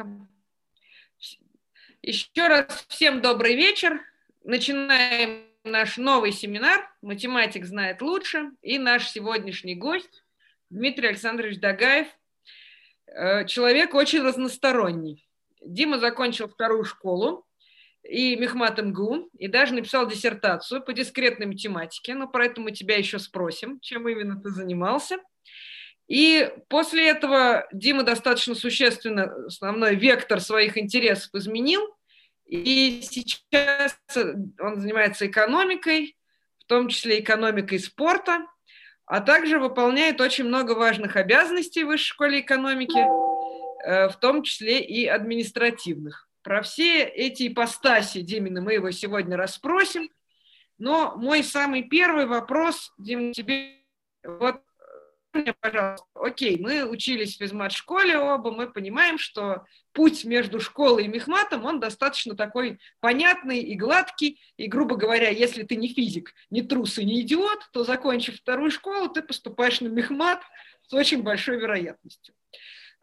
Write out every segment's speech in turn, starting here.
постановка. Еще раз всем добрый вечер. Начинаем наш новый семинар «Математик знает лучше». И наш сегодняшний гость Дмитрий Александрович Дагаев. Э, человек очень разносторонний. Дима закончил вторую школу и Мехмат МГУ, и даже написал диссертацию по дискретной математике, но про это мы тебя еще спросим, чем именно ты занимался. И после этого Дима достаточно существенно основной вектор своих интересов изменил, и сейчас он занимается экономикой, в том числе экономикой спорта, а также выполняет очень много важных обязанностей в Высшей школе экономики, э, в том числе и административных. Про все эти ипостаси Димина мы его сегодня расспросим. Но мой самый первый вопрос, Дим, тебе вот мне, пожалуйста, окей, мы учились в физмат-школе оба, мы понимаем, что путь между школой и мехматом, он достаточно такой понятный и гладкий, и, грубо говоря, если ты не физик, не трус и не идиот, то, закончив вторую школу, ты поступаешь на мехмат с очень большой вероятностью.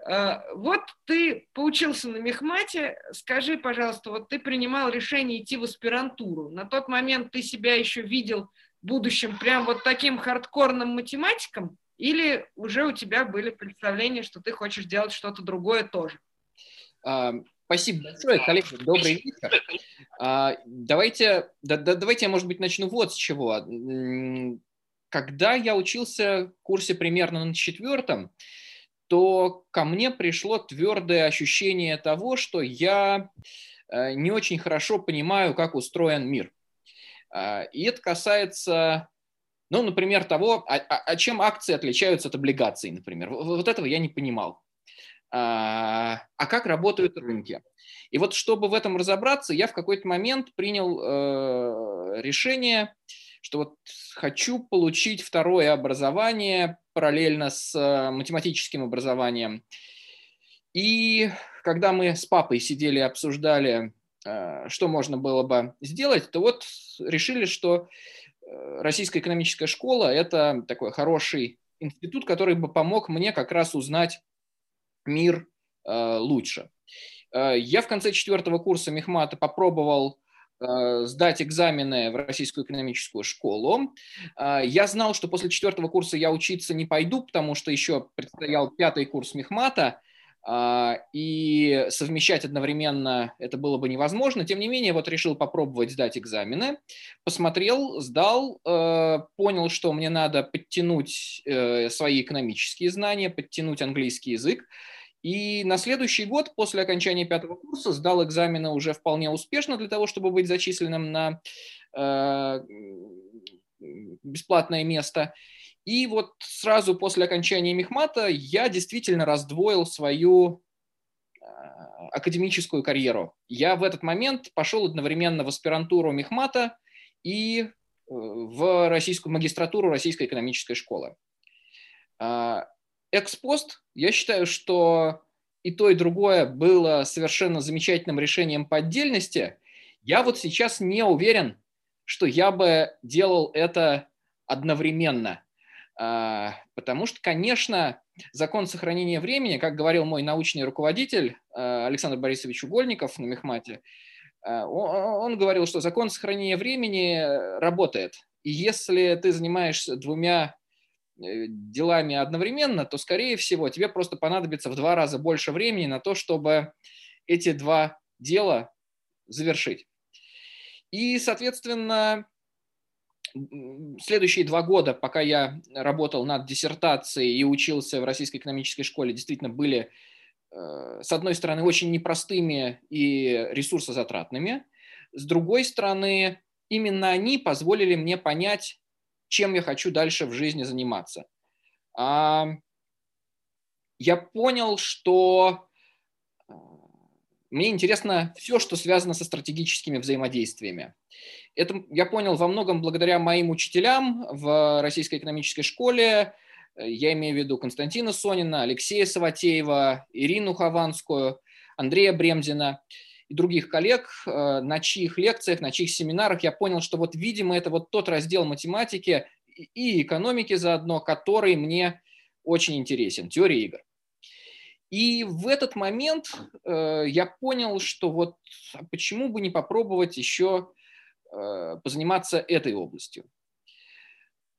А, вот ты поучился на мехмате, скажи, пожалуйста, вот ты принимал решение идти в аспирантуру, на тот момент ты себя еще видел в будущем прям вот таким хардкорным математиком, или уже у тебя были представления, что ты хочешь делать что-то другое тоже? А, спасибо большое, коллеги. Добрый вечер. А, давайте, да, да, давайте я, может быть, начну вот с чего. Когда я учился в курсе примерно на четвертом, то ко мне пришло твердое ощущение того, что я э, не очень хорошо понимаю, как устроен мир. А, и это касается ну, например, того, а, а, а чем акции отличаются от облигаций, например. Вот этого я не понимал. А, а как работают рынки? И вот чтобы в этом разобраться, я в какой-то момент принял э, решение, что вот хочу получить второе образование параллельно с э, математическим образованием. И когда мы с папой сидели и обсуждали, э, что можно было бы сделать, то вот решили, что Российская экономическая школа – это такой хороший институт, который бы помог мне как раз узнать мир э, лучше. Э, я в конце четвертого курса Мехмата попробовал сдать экзамены в Российскую экономическую школу. Я знал, что после четвертого курса я учиться не пойду, потому что еще предстоял пятый курс Мехмата, и совмещать одновременно это было бы невозможно. Тем не менее, вот решил попробовать сдать экзамены, посмотрел, сдал, э, понял, что мне надо подтянуть э, свои экономические знания, подтянуть английский язык. И на следующий год, после окончания пятого курса, сдал экзамены уже вполне успешно для того, чтобы быть зачисленным на э, бесплатное место. И вот сразу после окончания Мехмата я действительно раздвоил свою а, академическую карьеру. Я в этот момент пошел одновременно в аспирантуру Мехмата и э, в российскую магистратуру Российской экономической школы. А, экспост, я считаю, что и то, и другое было совершенно замечательным решением по отдельности. Я вот сейчас не уверен, что я бы делал это одновременно – потому что, конечно, закон сохранения времени, как говорил мой научный руководитель а, Александр Борисович Угольников на Мехмате, а, он говорил, что закон сохранения времени работает. И если ты занимаешься двумя э, делами одновременно, то, скорее всего, тебе просто понадобится в два раза больше времени на то, чтобы эти два дела завершить. И, соответственно, следующие два года, пока я работал над диссертацией и учился в Российской экономической школе, действительно были, э, с одной стороны, очень непростыми и ресурсозатратными, с другой стороны, именно они позволили мне понять, чем я хочу дальше в жизни заниматься. Я понял, что мне интересно все, что связано со стратегическими взаимодействиями. Это я понял во многом благодаря моим учителям в Российской экономической школе. Я имею в виду Константина Сонина, Алексея Саватеева, Ирину Хованскую, Андрея Бремзина и других коллег, э, на чьих лекциях, на чьих семинарах я понял, что вот, видимо, это вот тот раздел математики и экономики заодно, который мне очень интересен, теория игр. И в этот момент э, я понял, что вот а почему бы не попробовать еще э, позаниматься этой областью.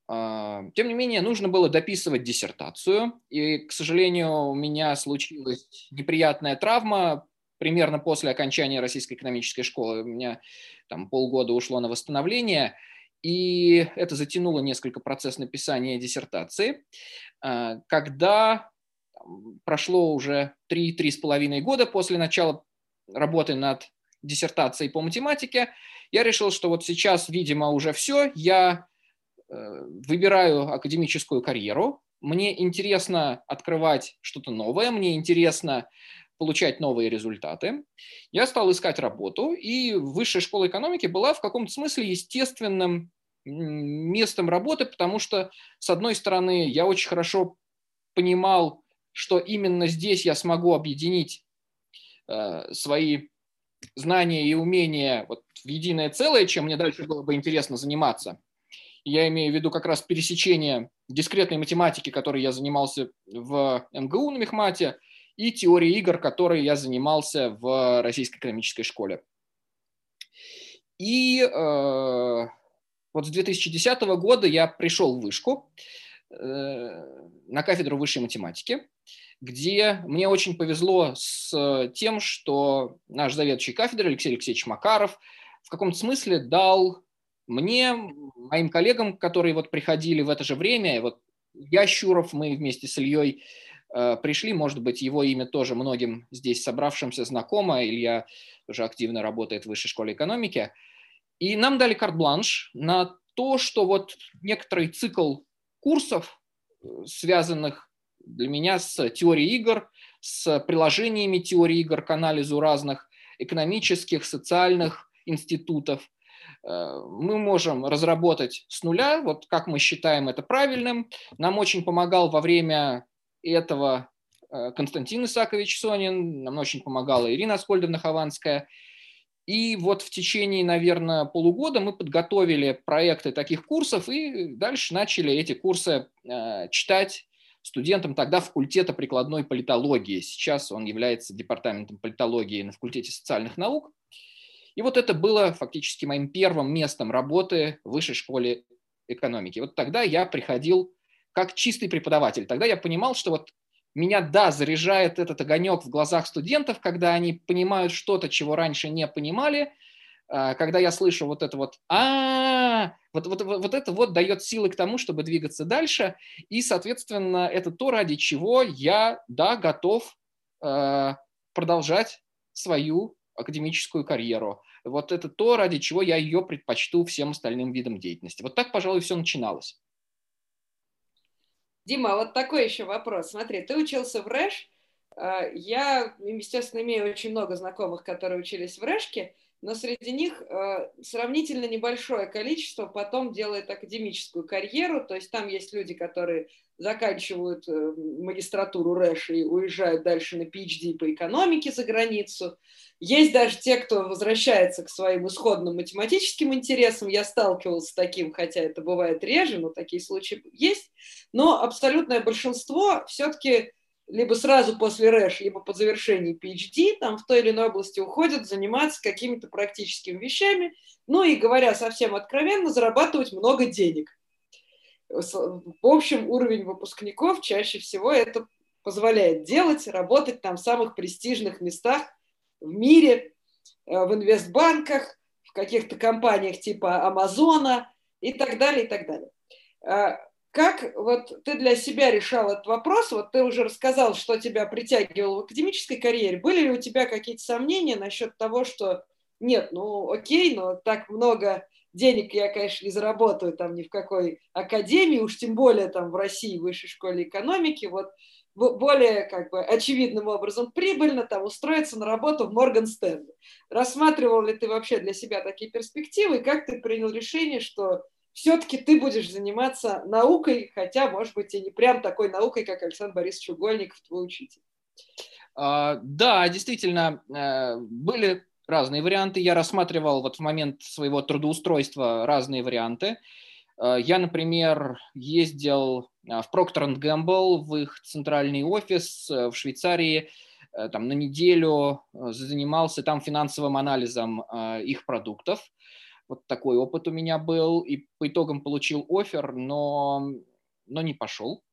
Э, тем не менее, нужно было дописывать диссертацию, и, к сожалению, у меня случилась неприятная травма примерно после окончания Российской экономической школы. У меня там полгода ушло на восстановление, и это затянуло несколько процесс написания диссертации. Э, когда прошло уже 3-3,5 года после начала работы над диссертацией по математике, я решил, что вот сейчас, видимо, уже все, я э, выбираю академическую карьеру, мне интересно открывать что-то новое, мне интересно получать новые результаты. Я стал искать работу, и высшая школа экономики была в каком-то смысле естественным местом работы, потому что, с одной стороны, я очень хорошо понимал что именно здесь я смогу объединить э, свои знания и умения вот, в единое целое, чем мне дальше было бы интересно заниматься. Я имею в виду как раз пересечение дискретной математики, которой я занимался в МГУ на Мехмате, и теории игр, которой я занимался в Российской экономической школе. И э, вот с 2010 года я пришел в Вышку э, на кафедру высшей математики где мне очень повезло с тем, что наш заведующий кафедры Алексей Алексеевич Макаров в каком-то смысле дал мне, моим коллегам, которые вот приходили в это же время, вот я Щуров, мы вместе с Ильей э, пришли, может быть, его имя тоже многим здесь собравшимся знакомо, Илья уже активно работает в высшей школе экономики, и нам дали карт-бланш на то, что вот некоторый цикл курсов, э, связанных для меня с теорией игр, с приложениями теории игр к анализу разных экономических, социальных институтов. Э, мы можем разработать с нуля, вот как мы считаем это правильным. Нам очень помогал во время этого э, Константин Исакович Сонин, нам очень помогала Ирина Аскольдовна Хованская. И вот в течение, наверное, полугода мы подготовили проекты таких курсов и дальше начали эти курсы э, читать студентом тогда факультета прикладной политологии. Сейчас он является департаментом политологии на факультете социальных наук. И вот это было фактически моим первым местом работы в высшей школе экономики. Вот тогда я приходил как чистый преподаватель. Тогда я понимал, что вот меня, да, заряжает этот огонек в глазах студентов, когда они понимают что-то, чего раньше не понимали – когда я слышу вот это вот а вот, вот, вот, это вот дает силы к тому, чтобы двигаться дальше, и, соответственно, это то, ради чего я, да, готов э, продолжать свою академическую карьеру. Вот это то, ради чего я ее предпочту всем остальным видам деятельности. Вот так, пожалуй, все начиналось. Дима, вот такой еще вопрос. Смотри, ты учился в РЭШ. А, я, естественно, имею очень много знакомых, которые учились в РЭШке но среди них э, сравнительно небольшое количество потом делает академическую карьеру, то есть там есть люди, которые заканчивают э, магистратуру РЭШ и уезжают дальше на PhD по экономике за границу. Есть даже те, кто возвращается к своим исходным математическим интересам. Я сталкивался с таким, хотя это бывает реже, но такие случаи есть. Но абсолютное большинство все-таки либо сразу после РЭШ, либо по завершении PhD, там в той или иной области уходят заниматься какими-то практическими вещами, ну и, говоря совсем откровенно, зарабатывать много денег. В общем, уровень выпускников чаще всего это позволяет делать, работать там в самых престижных местах в мире, э, в инвестбанках, в каких-то компаниях типа Амазона и так далее, и так далее. Как вот ты для себя решал этот вопрос? Вот ты уже рассказал, что тебя притягивало в академической карьере. Были ли у тебя какие-то сомнения насчет того, что нет, ну окей, но так много денег я, конечно, не заработаю там ни в какой академии, уж тем более там в России, в высшей школе экономики, вот более как бы очевидным образом прибыльно там устроиться на работу в Морган Стэнли. Рассматривал ли ты вообще для себя такие перспективы, как ты принял решение, что все-таки ты будешь заниматься наукой, хотя, может быть, и не прям такой наукой, как Александр Борисович Угольников, твой учитель. А, да, действительно, э, были разные варианты. Я рассматривал вот в момент своего трудоустройства разные варианты. Я, например, ездил в Procter Gamble, в их центральный офис в Швейцарии, там на неделю занимался там финансовым анализом их продуктов. Вот такой опыт у меня был, и по итогам получил офер, но, но не пошел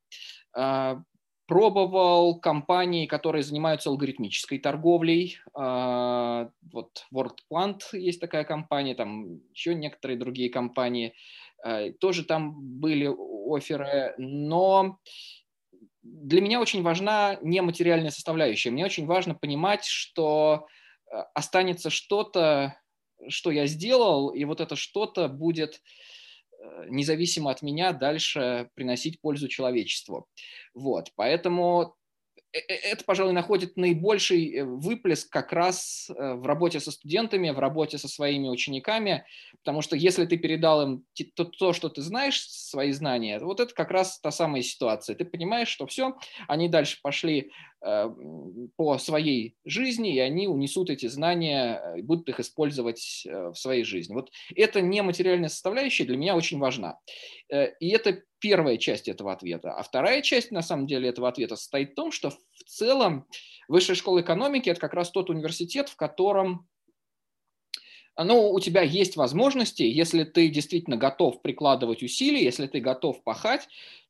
пробовал компании, которые занимаются алгоритмической торговлей. А, вот WorldPlant есть такая компания, там еще некоторые другие компании. А, тоже там были оферы, но для меня очень важна нематериальная составляющая. Мне очень важно понимать, что а, останется что-то, что я сделал, и вот это что-то будет Э, независимо от меня дальше приносить пользу человечеству. Вот, поэтому Э, э, это, пожалуй, находит наибольший выплеск как раз в работе со студентами, в работе со своими учениками, потому что если ты передал им то, то что ты знаешь, свои знания, вот это как раз та самая ситуация. Ты понимаешь, что все, они дальше пошли по своей жизни, и они унесут эти знания и будут их использовать в своей жизни. Вот это нематериальная составляющая для меня очень важна. И это первая часть этого ответа. А вторая часть, на самом деле, этого ответа состоит в том, что в целом Высшая школа экономики – это как раз тот университет, в котором ну, у тебя есть возможности, если ты действительно готов прикладывать усилия, если ты готов пахать,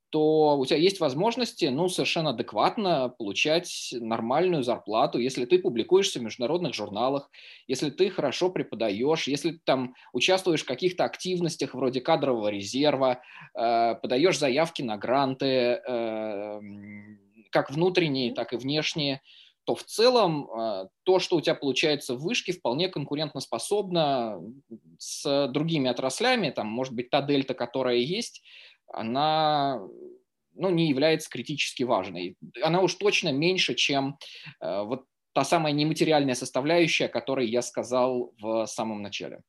то у тебя есть возможности ну, совершенно адекватно получать нормальную зарплату, если ты публикуешься в международных журналах, если ты хорошо преподаешь, если ты там участвуешь в каких-то активностях вроде кадрового резерва, э, подаешь заявки на гранты, э, как внутренние, так и внешние, то в целом э, то, что у тебя получается в вышке, вполне конкурентоспособно с другими отраслями, там, может быть, та дельта, которая есть, она ну, не является критически важной. Она уж точно меньше, чем э, вот та самая нематериальная составляющая, о которой я сказал в самом начале.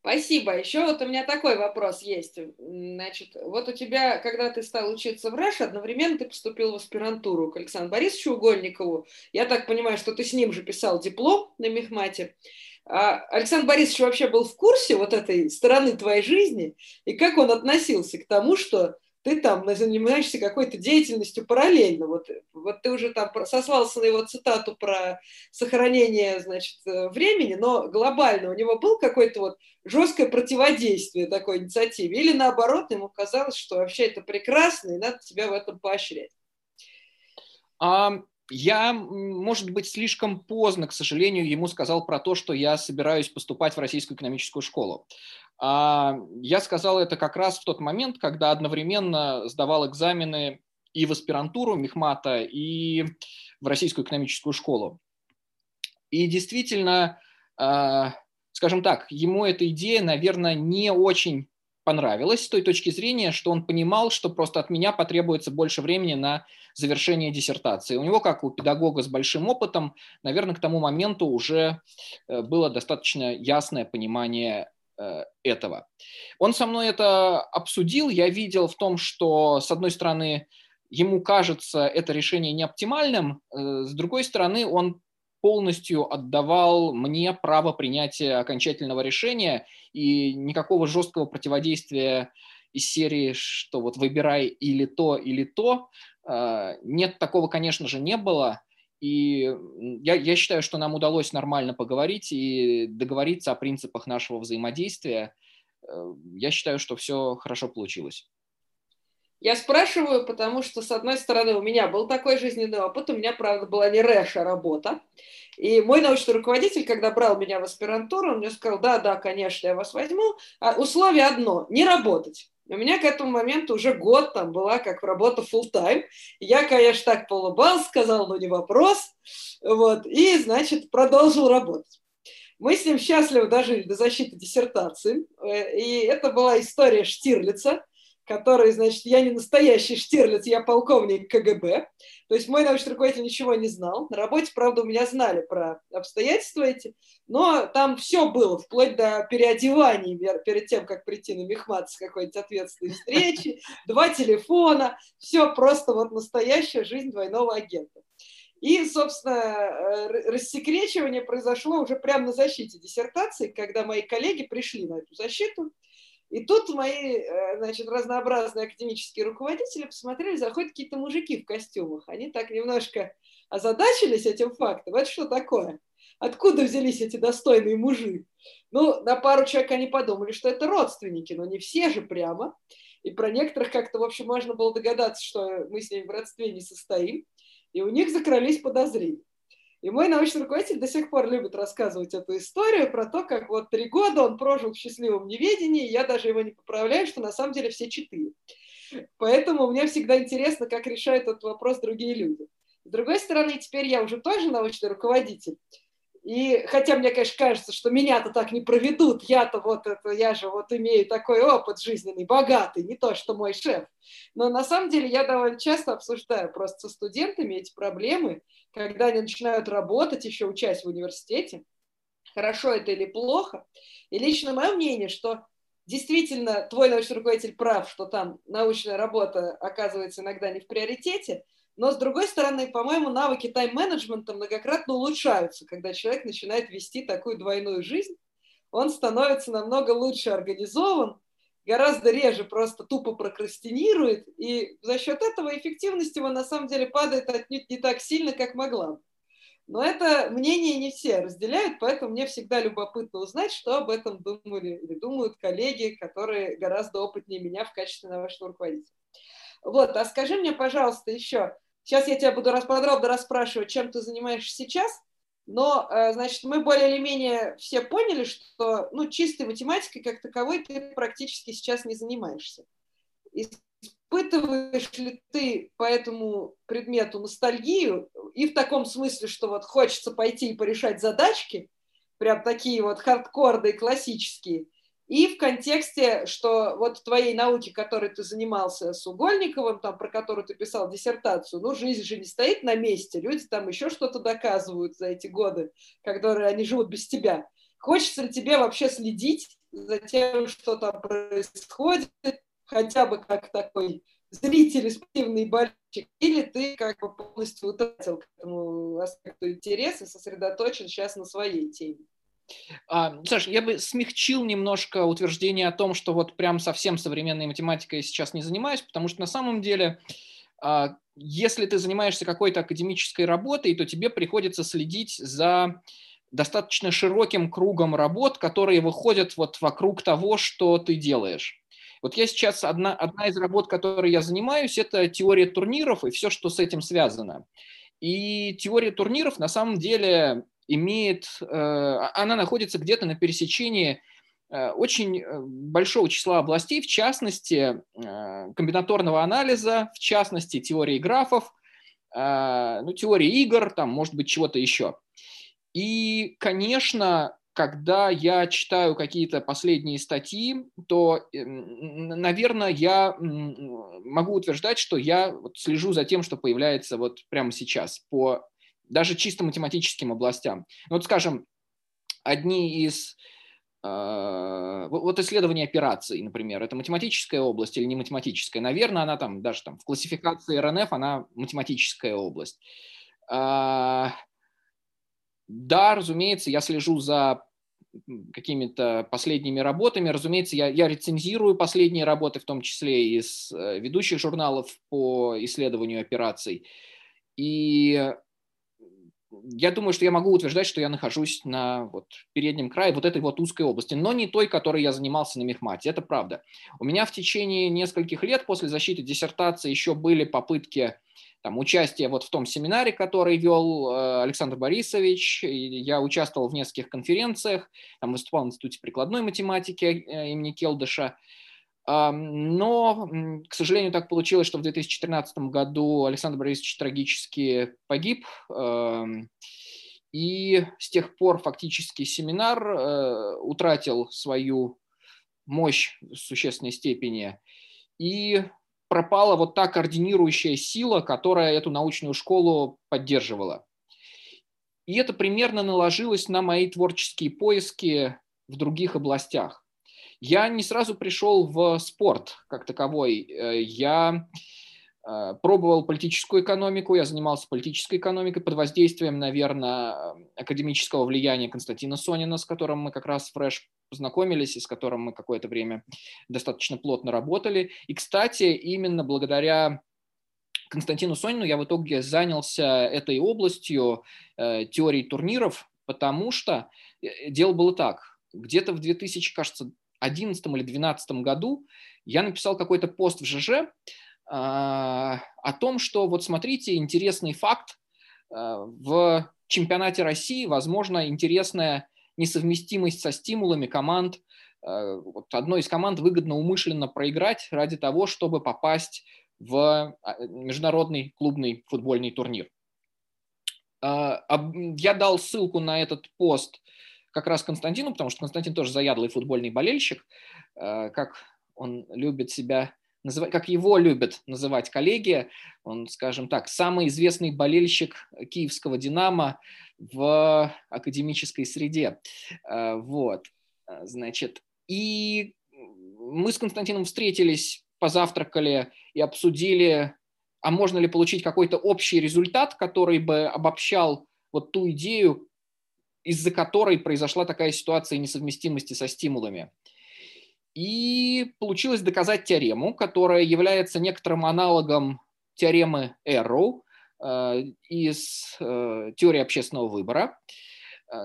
Спасибо. Еще вот у меня такой вопрос есть. Значит, вот у тебя, когда ты стал учиться в РАШ, одновременно ты поступил в аспирантуру к Александру Борисовичу Угольникову. Я так понимаю, что ты с ним же писал диплом на Мехмате. А Александр Борисович вообще был в курсе вот этой стороны твоей жизни, и как он относился к тому, что ты там занимаешься какой-то деятельностью параллельно. Вот, вот ты уже там сослался на его цитату про сохранение, значит, э, времени, но глобально у него был какое-то вот жесткое противодействие такой инициативе? Или наоборот, ему казалось, что вообще это прекрасно, и надо тебя в этом поощрять? Я, может быть, слишком поздно, к сожалению, ему сказал про то, что я собираюсь поступать в Российскую экономическую школу. А, я сказал это как раз в тот момент, когда одновременно сдавал экзамены и в аспирантуру Мехмата, и в Российскую экономическую школу. И действительно, а, скажем так, ему эта идея, наверное, не очень понравилось с той точки зрения, что он понимал, что просто от меня потребуется больше времени на завершение диссертации. У него, как у педагога с большим опытом, наверное, к тому моменту уже э, было достаточно ясное понимание э, этого. Он со мной это обсудил. Я видел в том, что, с одной стороны, ему кажется это решение неоптимальным, э, с другой стороны, он полностью отдавал мне право принятия окончательного решения, и никакого жесткого противодействия из серии, что вот выбирай или то, или то, а, нет, такого, конечно же, не было. И я, я считаю, что нам удалось нормально поговорить и договориться о принципах нашего взаимодействия. Э, я считаю, что все хорошо получилось. Я спрашиваю, потому что, с одной стороны, у меня был такой жизненный опыт, у меня, правда, была не рэша работа. И мой научный руководитель, когда брал меня в аспирантуру, он мне сказал, да, да, конечно, я вас возьму. А условие одно – не работать. У меня к этому моменту уже год там была как работа full time. Я, конечно, так поулыбался, сказал, ну не вопрос. Вот, и, значит, продолжил работать. Мы с ним счастливо дожили до защиты диссертации. Э, и это была история Штирлица, который, значит, я не настоящий Штирлиц, я полковник КГБ. То есть мой научный руководитель ничего не знал. На работе, правда, у меня знали про обстоятельства эти, но там все было, вплоть до переодеваний перед тем, как прийти на мехмат с какой-нибудь ответственной встречи, два телефона, все просто вот настоящая жизнь двойного агента. И, собственно, э, рассекречивание произошло уже прямо на защите диссертации, когда мои коллеги пришли на эту защиту, И тут мои, э, значит, разнообразные академические руководители посмотрели, заходят какие-то мужики в костюмах. Они так немножко озадачились этим фактом. Это что такое? Откуда взялись эти достойные мужи? Ну, на пару человек они подумали, что это родственники, но не все же прямо. И про некоторых как-то, в общем, можно было догадаться, что мы с ними в родстве не состоим. И у них закрылись подозрения. И мой научный руководитель до сих пор любит рассказывать эту историю про то, как вот три года он прожил в счастливом неведении, я даже его не поправляю, что на самом деле все четыре. Поэтому мне всегда интересно, как решают этот вопрос другие люди. С другой стороны, теперь я уже тоже научный руководитель, и хотя мне, конечно, кажется, что меня-то так не проведут, я-то вот это, я же вот имею такой опыт жизненный, богатый, не то, что мой шеф. Но на самом деле я довольно часто обсуждаю просто со студентами эти проблемы, когда они начинают работать, еще учась в университете, хорошо это или плохо. И лично мое мнение, что действительно твой научный руководитель прав, что там научная работа оказывается иногда не в приоритете – но, с другой стороны, по-моему, навыки тайм-менеджмента многократно улучшаются, когда человек начинает вести такую двойную жизнь. Он становится намного лучше организован, гораздо реже просто тупо прокрастинирует, и за счет этого эффективность его на самом деле падает отнюдь не так сильно, как могла. Но это мнение не все разделяют, поэтому мне всегда любопытно узнать, что об этом думали или думают коллеги, которые гораздо опытнее меня в качестве научного руководителя. Вот, а скажи мне, пожалуйста, еще, Сейчас я тебя буду подробно расспрашивать, чем ты занимаешься сейчас, но, э, значит, мы более или менее все поняли, что, ну, чистой математикой как таковой ты практически сейчас не занимаешься. Испытываешь ли ты по этому предмету ностальгию и в таком смысле, что вот хочется пойти и порешать задачки, прям такие вот хардкорные, классические – и в контексте, что вот твоей науке, которой ты занимался с Угольниковым, там, про которую ты писал диссертацию, ну, жизнь же не стоит на месте, люди там еще что-то доказывают за эти годы, которые они живут без тебя. Хочется ли тебе вообще следить за тем, что там происходит, хотя бы как такой зритель, спортивный болельщик, или ты как бы полностью утратил к этому аспекту интерес и сосредоточен сейчас на своей теме? А, Саш, я бы смягчил немножко утверждение о том, что вот прям совсем современной математикой сейчас не занимаюсь, потому что на самом деле, а, если ты занимаешься какой-то академической работой, то тебе приходится следить за достаточно широким кругом работ, которые выходят вот вокруг того, что ты делаешь. Вот я сейчас, одна, одна из работ, которой я занимаюсь, это теория турниров и все, что с этим связано. И теория турниров на самом деле имеет, э, а, она находится где-то на пересечении э, очень э, большого числа областей, в частности, комбинаторного анализа, в частности, теории графов, ну, теории игр, там, может быть, чего-то еще. И, конечно, когда я читаю какие-то последние статьи, то, наверное, я могу утверждать, что я слежу за тем, что появляется вот прямо сейчас по даже чисто математическим областям. Ну, вот, скажем, одни из э, вот исследование операций, например, это математическая область или не математическая? Наверное, она там даже там в классификации РНФ она математическая область. А, да, разумеется, я слежу за какими-то последними работами. Разумеется, я, я рецензирую последние работы, в том числе из э, ведущих журналов по исследованию операций. И я думаю, что я могу утверждать, что я нахожусь на вот переднем крае вот этой вот узкой области, но не той, которой я занимался на мехмате. Это правда. У меня в течение нескольких лет после защиты диссертации еще были попытки там, участия вот в том семинаре, который вел э, Александр Борисович. Я участвовал в нескольких конференциях, там выступал в Институте прикладной математики э, имени Келдыша. Но, к сожалению, так получилось, что в 2014 году Александр Борисович трагически погиб. И с тех пор фактически семинар э, утратил свою мощь в существенной степени. И пропала вот та координирующая сила, которая эту научную школу поддерживала. И это примерно наложилось на мои творческие поиски в других областях. Я не сразу пришел в спорт как таковой. Э, я Э, пробовал политическую экономику, я занимался политической экономикой под воздействием, наверное, академического влияния Константина Сонина, с которым мы как раз фреш познакомились и с которым мы какое-то время достаточно плотно работали. И, кстати, именно благодаря Константину Сонину я в итоге занялся этой областью э, теории турниров, потому что э, дело было так. Где-то в 2000, кажется, 2011 или 2012 году я написал какой-то пост в ЖЖ, а, о том, что вот смотрите, интересный факт, а, в чемпионате России, возможно, интересная несовместимость со стимулами команд. А, вот одной из команд выгодно умышленно проиграть ради того, чтобы попасть в международный клубный футбольный турнир. Я дал ссылку на этот пост как раз Константину, потому что Константин тоже заядлый футбольный болельщик, как он любит себя называть, как его любят называть коллеги, он, скажем так, самый известный болельщик киевского «Динамо» в академической среде. Э, вот, э, значит, и мы с Константином встретились, позавтракали и обсудили, а можно ли получить какой-то общий результат, который бы обобщал вот ту идею, из-за которой произошла такая ситуация несовместимости со стимулами. И получилось доказать теорему, которая является некоторым аналогом теоремы Эрроу э, из э, теории общественного выбора, э,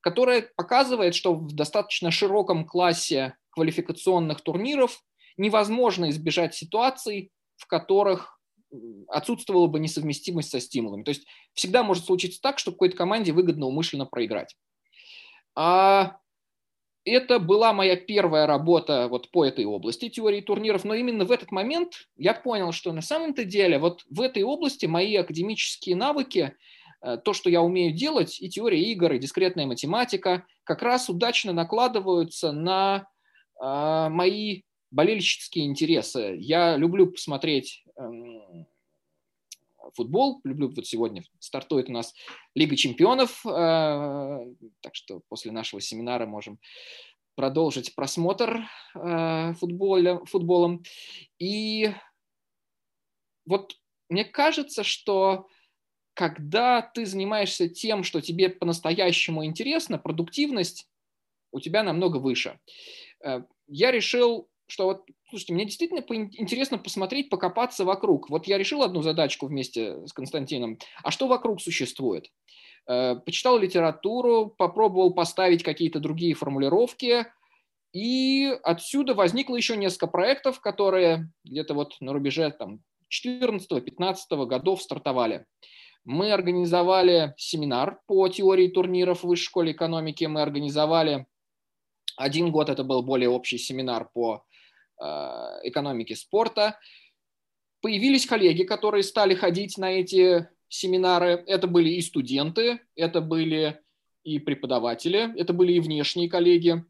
которая показывает, что в достаточно широком классе квалификационных турниров невозможно избежать ситуаций, в которых отсутствовала бы несовместимость со стимулами. То есть всегда может случиться так, что какой-то команде выгодно умышленно проиграть. А это была моя первая работа вот по этой области теории турниров, но именно в этот момент я понял, что на самом-то деле вот в этой области мои академические навыки, э, то, что я умею делать, и теория игр, и дискретная математика, как раз удачно накладываются на э, мои болельщические интересы. Я люблю посмотреть футбол. Люблю, вот сегодня стартует у нас Лига чемпионов, э, так что после нашего семинара можем продолжить просмотр э, футболя, футболом. И вот мне кажется, что когда ты занимаешься тем, что тебе по-настоящему интересно, продуктивность у тебя намного выше. Э, я решил что вот, слушайте, мне действительно интересно посмотреть, покопаться вокруг. Вот я решил одну задачку вместе с Константином. А что вокруг существует? Э, почитал литературу, попробовал поставить какие-то другие формулировки, и отсюда возникло еще несколько проектов, которые где-то вот на рубеже там, 14-15 годов стартовали. Мы организовали семинар по теории турниров в Высшей школе экономики. Мы организовали один год, это был более общий семинар по экономики спорта. Появились коллеги, которые стали ходить на эти семинары. Это были и студенты, это были и преподаватели, это были и внешние коллеги.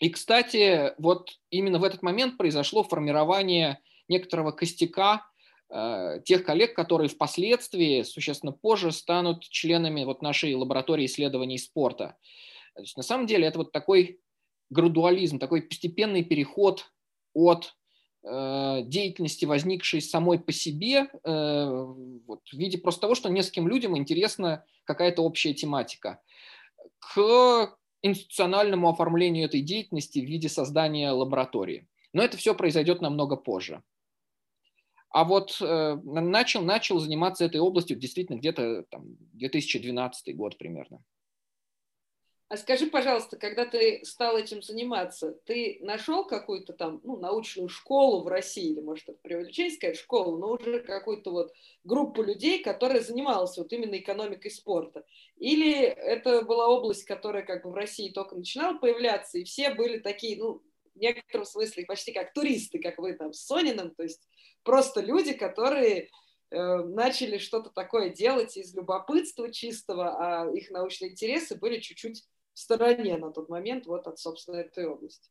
И, кстати, вот именно в этот момент произошло формирование некоторого костяка э, тех коллег, которые впоследствии, существенно позже, станут членами вот нашей лаборатории исследований спорта. То есть, на самом деле это вот такой градуализм, такой постепенный переход от э, деятельности, возникшей самой по себе, э, вот, в виде просто того, что нескольким людям интересна какая-то общая тематика, к институциональному оформлению этой деятельности в виде создания лаборатории. Но это все произойдет намного позже. А вот э, начал, начал заниматься этой областью действительно где-то там, 2012 год примерно. А скажи, пожалуйста, когда ты стал этим заниматься, ты нашел какую-то там ну, научную школу в России, или, может, это преувеличение сказать, школу, но уже какую-то вот группу людей, которая занималась вот именно экономикой спорта? Или это была область, которая как бы в России только начинала появляться, и все были такие, ну, в некотором смысле почти как туристы, как вы там с Сониным, то есть просто люди, которые э, начали что-то такое делать из любопытства чистого, а их научные интересы были чуть-чуть в стороне на тот момент вот от, собственно, этой области.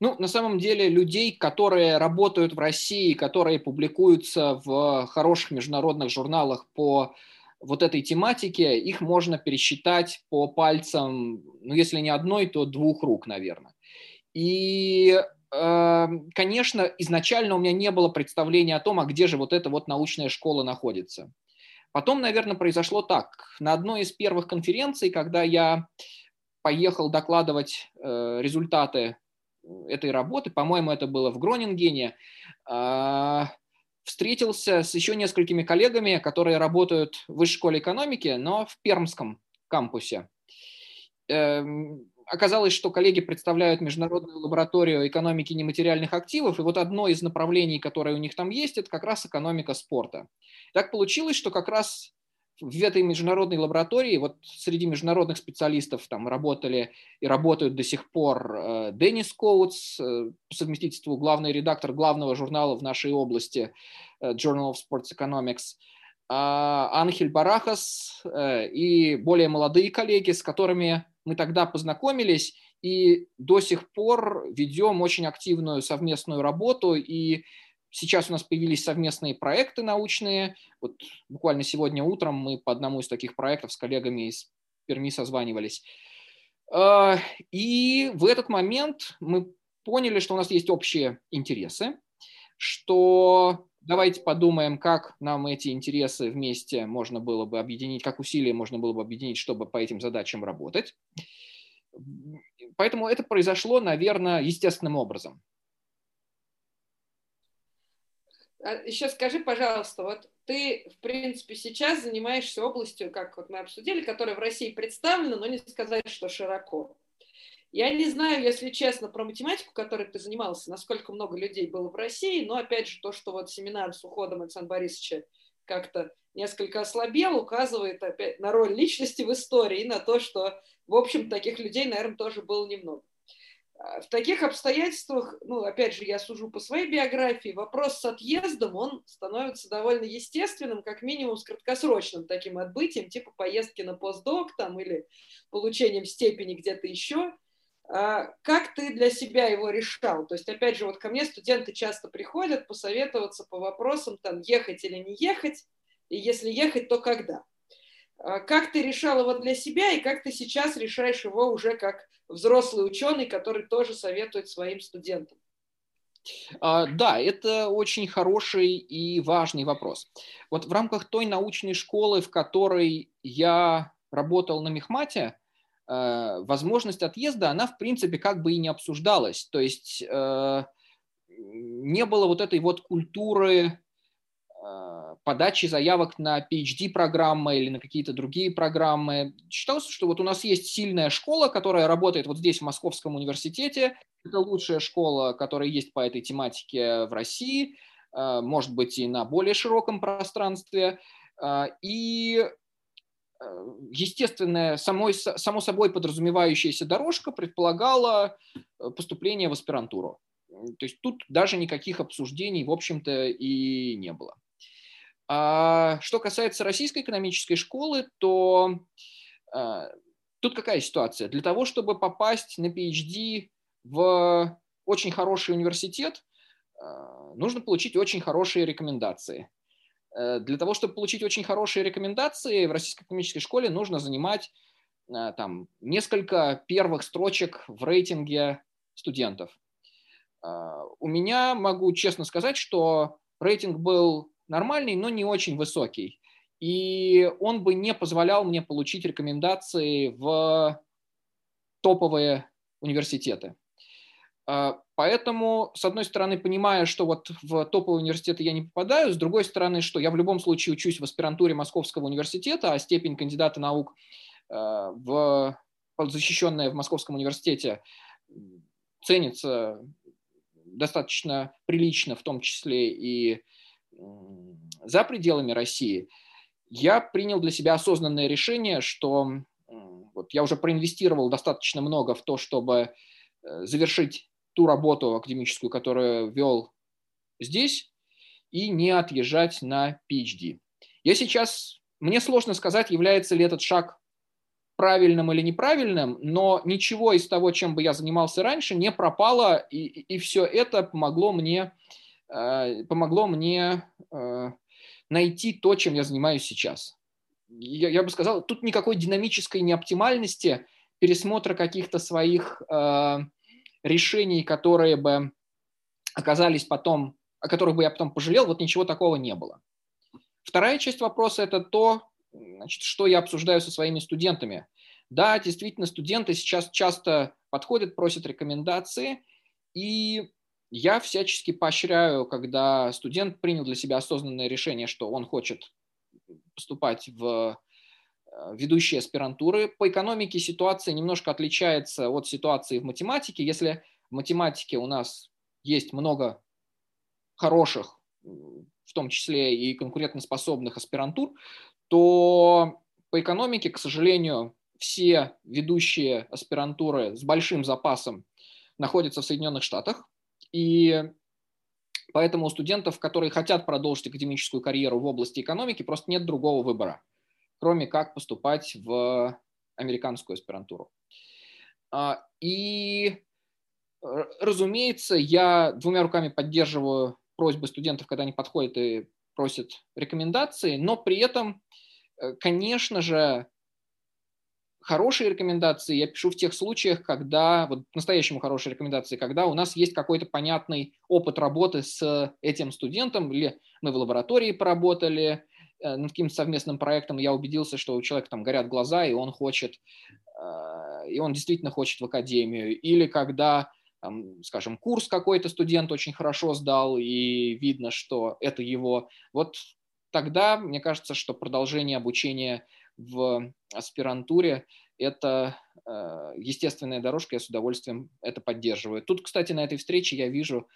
Ну, на самом деле, людей, которые работают в России, которые публикуются в хороших международных журналах по вот этой тематике, их можно пересчитать по пальцам, ну, если не одной, то двух рук, наверное. И эм, конечно, изначально у меня не было представления о том, а где же вот эта вот научная школа находится. Потом, наверное, произошло так. На одной из первых конференций, когда я поехал докладывать э, результаты этой работы, по-моему, это было в Гронингене, а, встретился с еще несколькими коллегами, которые работают в высшей школе экономики, но в Пермском кампусе. Оказалось, что коллеги представляют Международную лабораторию экономики нематериальных активов, и вот одно из направлений, которое у них там есть, это как раз экономика спорта. Так получилось, что как раз в этой международной лаборатории, вот среди международных специалистов там работали и работают до сих пор э, Деннис Коутс, э, по совместительству главный редактор главного журнала в нашей области э, Journal of Sports Economics, а, Анхель Барахас и более молодые коллеги, с которыми мы тогда познакомились и до сих пор ведем очень активную совместную работу и Сейчас у нас появились совместные проекты научные. Вот буквально сегодня утром мы по одному из таких проектов с коллегами из Перми созванивались. А, и в этот момент мы поняли, что у нас есть общие интересы, что давайте подумаем, как нам эти интересы вместе можно было бы объединить, как усилия можно было бы объединить, чтобы по этим задачам работать. Поэтому это произошло, наверное, естественным образом. А еще скажи, пожалуйста, вот ты, в принципе, сейчас занимаешься областью, как вот мы обсудили, которая в России представлена, но не сказать, что широко. Я не знаю, если честно, про математику, которой ты занимался, насколько много людей было в России, но, опять же, то, что вот семинар с уходом Александра Борисовича как-то несколько ослабел, указывает опять на роль личности в истории и на то, что, в общем, таких людей, наверное, тоже было немного. В таких обстоятельствах, ну, опять же, я сужу по своей биографии, вопрос с отъездом, он становится довольно естественным, как минимум с краткосрочным таким отбытием, типа поездки на постдок там или получением степени где-то еще. А как ты для себя его решал? То есть, опять же, вот ко мне студенты часто приходят посоветоваться по вопросам, там, ехать или не ехать, и если ехать, то когда? А как ты решал его для себя, и как ты сейчас решаешь его уже как взрослый ученый, который тоже советует своим студентам? А, да, это очень хороший и важный вопрос. Вот в рамках той научной школы, в которой я работал на Мехмате, возможность отъезда, она в принципе как бы и не обсуждалась. То есть э, не было вот этой вот культуры а, подачи заявок на PhD-программы или на какие-то другие программы. Считалось, что вот у нас есть сильная школа, которая работает вот здесь, в Московском университете. Это лучшая школа, которая есть по этой тематике в России, может быть, и на более широком пространстве. И естественная, самой, само собой подразумевающаяся дорожка предполагала поступление в аспирантуру. То есть тут даже никаких обсуждений, в общем-то, и не было. А что касается российской экономической школы, то а, тут какая ситуация? Для того, чтобы попасть на PhD в очень хороший университет, а, нужно получить очень хорошие рекомендации. Э, для того, чтобы получить очень хорошие рекомендации, в российской экономической школе нужно занимать а, там, несколько первых строчек в рейтинге студентов. У меня, могу честно сказать, что рейтинг был нормальный, но не очень высокий. И он бы не позволял мне получить рекомендации в топовые университеты. А, поэтому, с одной стороны, понимая, что вот в топовые университеты я не попадаю, с другой стороны, что я в любом случае учусь в аспирантуре Московского университета, а степень кандидата наук, а, в, защищенная в Московском университете, ценится достаточно прилично, в том числе и за пределами России, я принял для себя осознанное решение, что вот я уже проинвестировал достаточно много в то, чтобы э, завершить ту работу академическую, которую вел здесь, и не отъезжать на PhD. Я сейчас, мне сложно сказать, является ли этот шаг правильным или неправильным, но ничего из того, чем бы я занимался раньше, не пропало, и, и все это помогло мне Э, помогло мне э, найти то, чем я занимаюсь сейчас. Я, я бы сказал, тут никакой динамической неоптимальности, пересмотра каких-то своих э, решений, которые бы оказались потом, о которых бы я потом пожалел, вот ничего такого не было. Вторая часть вопроса – это то, значит, что я обсуждаю со своими студентами. Да, действительно, студенты сейчас часто подходят, просят рекомендации, и я всячески поощряю, когда студент принял для себя осознанное решение, что он хочет поступать в ведущие аспирантуры. По экономике ситуация немножко отличается от ситуации в математике. Если в математике у нас есть много хороших, в том числе и конкурентоспособных аспирантур, то по экономике, к сожалению, все ведущие аспирантуры с большим запасом находятся в Соединенных Штатах. И поэтому у студентов, которые хотят продолжить академическую карьеру в области экономики, просто нет другого выбора, кроме как поступать в американскую аспирантуру. А, и, разумеется, я двумя руками поддерживаю просьбы студентов, когда они подходят и просят рекомендации, но при этом, э, конечно же, хорошие рекомендации я пишу в тех случаях, когда, вот по-настоящему хорошие рекомендации, когда у нас есть какой-то понятный опыт работы с этим студентом, или мы в лаборатории поработали над каким-то совместным проектом, я убедился, что у человека там горят глаза, и он хочет, э, и он действительно хочет в академию, или когда там, скажем, курс какой-то студент очень хорошо сдал, и видно, что это его. Вот тогда, мне кажется, что продолжение обучения в аспирантуре – это э, естественная дорожка, я с удовольствием это поддерживаю. Тут, кстати, на этой встрече я вижу,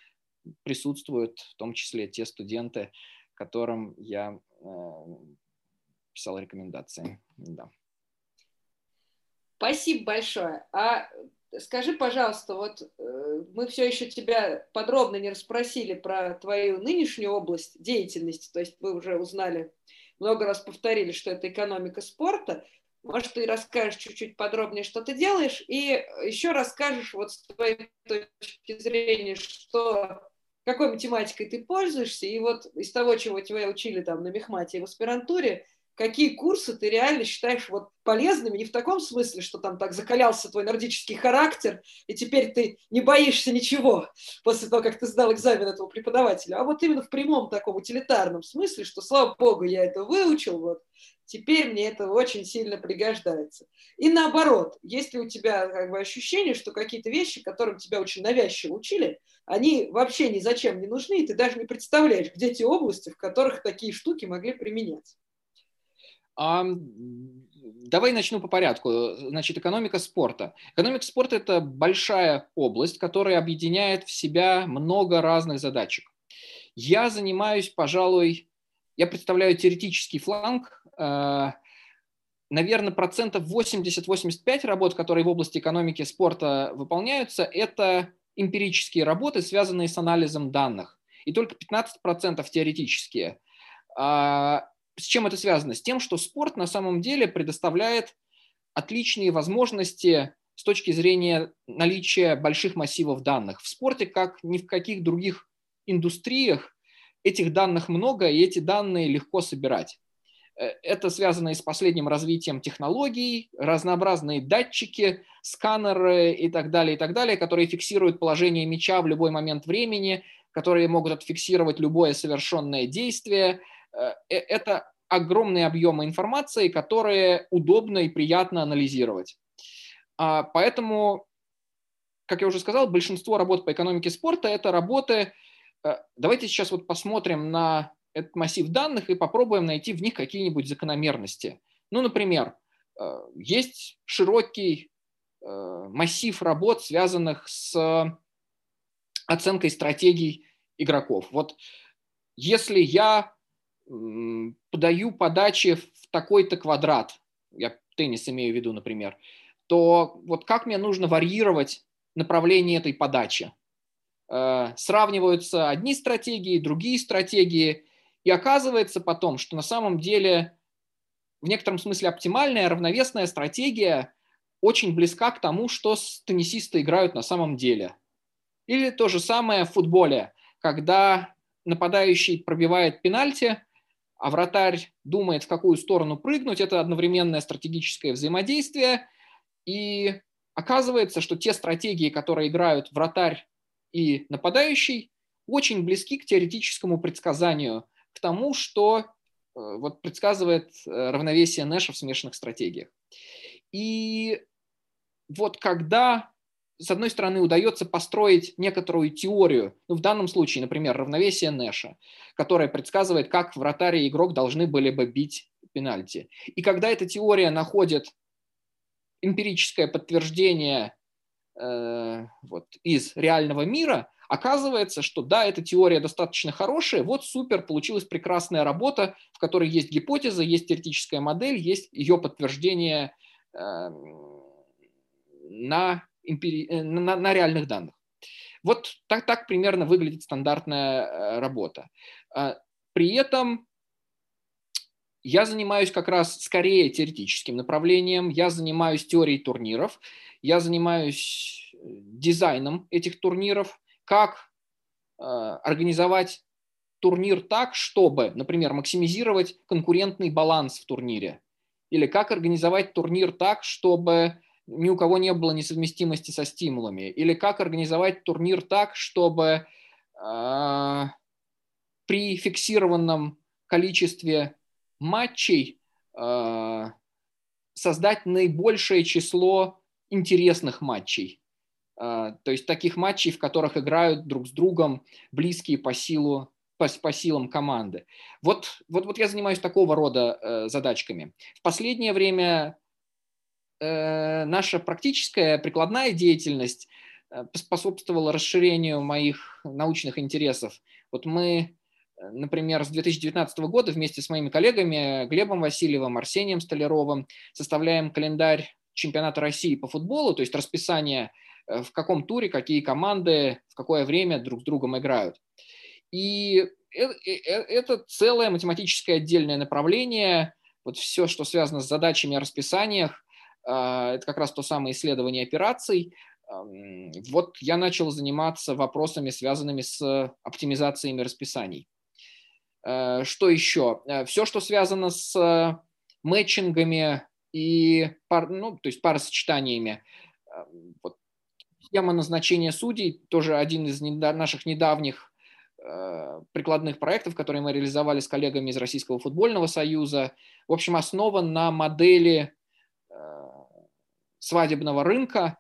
присутствуют в том числе те студенты, которым я э, писал рекомендации. Да. Спасибо большое. А скажи, пожалуйста, вот э, мы все еще тебя подробно не расспросили про твою нынешнюю область деятельности, то есть мы уже узнали много раз повторили, что это экономика спорта. Может, ты расскажешь чуть-чуть подробнее, что ты делаешь, и еще расскажешь вот с твоей точки зрения, что какой математикой ты пользуешься, и вот из того, чего тебя учили там на мехмате и в аспирантуре, какие курсы ты реально считаешь вот полезными, не в таком смысле, что там так закалялся твой нордический характер, и теперь ты не боишься ничего после того, как ты сдал экзамен этого преподавателя, а вот именно в прямом таком утилитарном смысле, что, слава богу, я это выучил, вот, теперь мне это очень сильно пригождается. И наоборот, есть ли у тебя как бы ощущение, что какие-то вещи, которым тебя очень навязчиво учили, они вообще ни зачем не нужны, и ты даже не представляешь, где те области, в которых такие штуки могли применяться. А, давай начну по порядку. Значит, экономика спорта. Экономика спорта – это большая область, которая объединяет в себя много разных задачек. Я занимаюсь, пожалуй, я представляю теоретический фланг. А, наверное, процентов 80-85 работ, которые в области экономики спорта выполняются, это эмпирические работы, связанные с анализом данных. И только 15% теоретические. А, с чем это связано? С тем, что спорт на самом деле предоставляет отличные возможности с точки зрения наличия больших массивов данных. В спорте, как ни в каких других индустриях, этих данных много, и эти данные легко собирать. Э, это связано и с последним развитием технологий, разнообразные датчики, сканеры и так далее, и так далее, которые фиксируют положение мяча в любой момент времени, которые могут отфиксировать любое совершенное действие – Э, э, это огромные объемы информации, которые удобно и приятно анализировать. А, поэтому, как я уже сказал, большинство работ по экономике спорта – это работы… Давайте сейчас вот посмотрим на этот массив данных и попробуем найти в них какие-нибудь закономерности. Ну, например, есть широкий массив работ, связанных с оценкой стратегий игроков. Вот если я подаю подачи в такой-то квадрат, я теннис имею в виду, например, то вот как мне нужно варьировать направление этой подачи? Э, сравниваются одни стратегии, другие стратегии, и оказывается потом, что на самом деле в некотором смысле оптимальная равновесная стратегия очень близка к тому, что теннисисты играют на самом деле. Или то же самое в футболе, когда нападающий пробивает пенальти – а вратарь думает, в какую сторону прыгнуть, это одновременное стратегическое взаимодействие. И оказывается, что те стратегии, которые играют вратарь и нападающий, очень близки к теоретическому предсказанию, к тому, что вот предсказывает равновесие Нэша в смешанных стратегиях. И вот когда с одной стороны, удается построить некоторую теорию, ну, в данном случае, например, равновесие Нэша, которое предсказывает, как вратарь и игрок должны были бы бить пенальти. И когда эта теория находит эмпирическое подтверждение э, вот, из реального мира, оказывается, что да, эта теория достаточно хорошая, вот супер, получилась прекрасная работа, в которой есть гипотеза, есть теоретическая модель, есть ее подтверждение э, на эмпири... Э, на, на реальных данных. Вот так, так примерно выглядит стандартная э, работа. А, при этом я занимаюсь как раз скорее теоретическим направлением, я занимаюсь теорией турниров, я занимаюсь э, дизайном этих турниров, как организовать турнир так, чтобы, например, максимизировать конкурентный баланс в турнире, или как организовать турнир так, чтобы ни у кого не было несовместимости со стимулами, или как организовать турнир так, чтобы э, при фиксированном количестве матчей э, создать наибольшее число интересных матчей. Э, то есть таких матчей, в которых играют друг с другом близкие по силу по, по силам команды. Вот, вот, вот я занимаюсь такого рода э, задачками. В последнее время Э, наша практическая прикладная деятельность э, способствовала расширению моих научных интересов. Вот мы, э, например, с 2019 года вместе с моими коллегами Глебом Васильевым, Арсением Столяровым составляем календарь чемпионата России по футболу, то есть расписание, в каком туре какие команды в какое время друг с другом играют. И это целое математическое отдельное направление, вот все, что связано с задачами о расписаниях, а, это как раз то самое исследование операций. Вот я начал заниматься вопросами, связанными с оптимизациями расписаний. Что еще? Все, что связано с мэтчингами и пар, ну, то есть паросочетаниями. Вот. Тема назначения судей тоже один из наших недавних прикладных проектов, которые мы реализовали с коллегами из Российского футбольного союза. В общем, основан на модели свадебного рынка,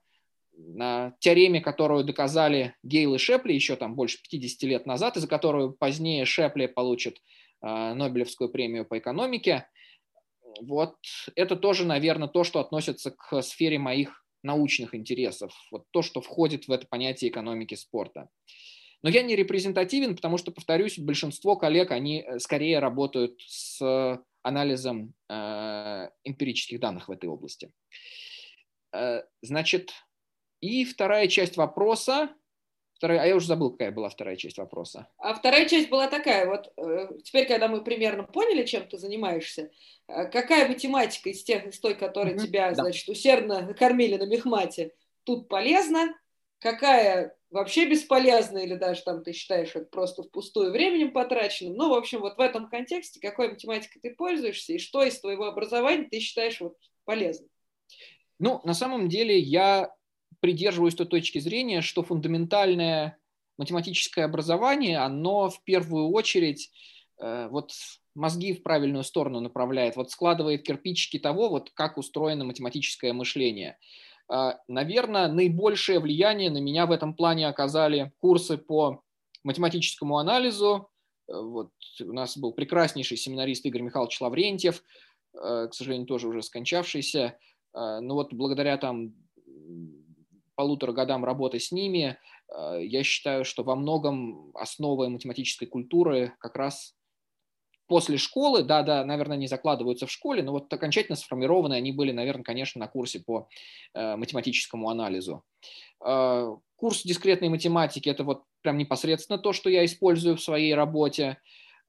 на теореме, которую доказали Гейл и Шепли еще там больше 50 лет назад, и за которую позднее Шепли получит э, Нобелевскую премию по экономике. Вот это тоже, наверное, то, что относится к сфере моих научных интересов, вот то, что входит в это понятие экономики спорта. Но я не репрезентативен, потому что, повторюсь, большинство коллег, они э, скорее работают с анализом э, эмпирических данных в этой области. Э, значит, и вторая часть вопроса, вторая, а я уже забыл, какая была вторая часть вопроса. А вторая часть была такая, вот э, теперь, когда мы примерно поняли, чем ты занимаешься, э, какая математика из тех, из той, которой mm-hmm. тебя, да. значит, усердно кормили на мехмате, тут полезна, какая вообще бесполезна, или даже там ты считаешь это просто впустую временем потраченным. Ну, в общем, вот в этом контексте, какой математикой ты пользуешься и что из твоего образования ты считаешь вот полезным? Ну, на самом деле я придерживаюсь той точки зрения, что фундаментальное математическое образование, оно в первую очередь э, вот мозги в правильную сторону направляет, вот складывает кирпичики того, вот как устроено математическое мышление. Э, наверное, наибольшее влияние на меня в этом плане оказали курсы по математическому анализу. Э, вот у нас был прекраснейший семинарист Игорь Михайлович Лаврентьев, к сожалению, тоже уже скончавшийся. Ну вот благодаря там полутора годам работы с ними, а, я считаю, что во многом основы математической культуры как раз после школы, да, да, наверное, не закладываются в школе, но вот окончательно сформированы они были, наверное, конечно, на курсе по э, математическому анализу. Э, курс дискретной математики – это вот прям непосредственно то, что я использую в своей работе.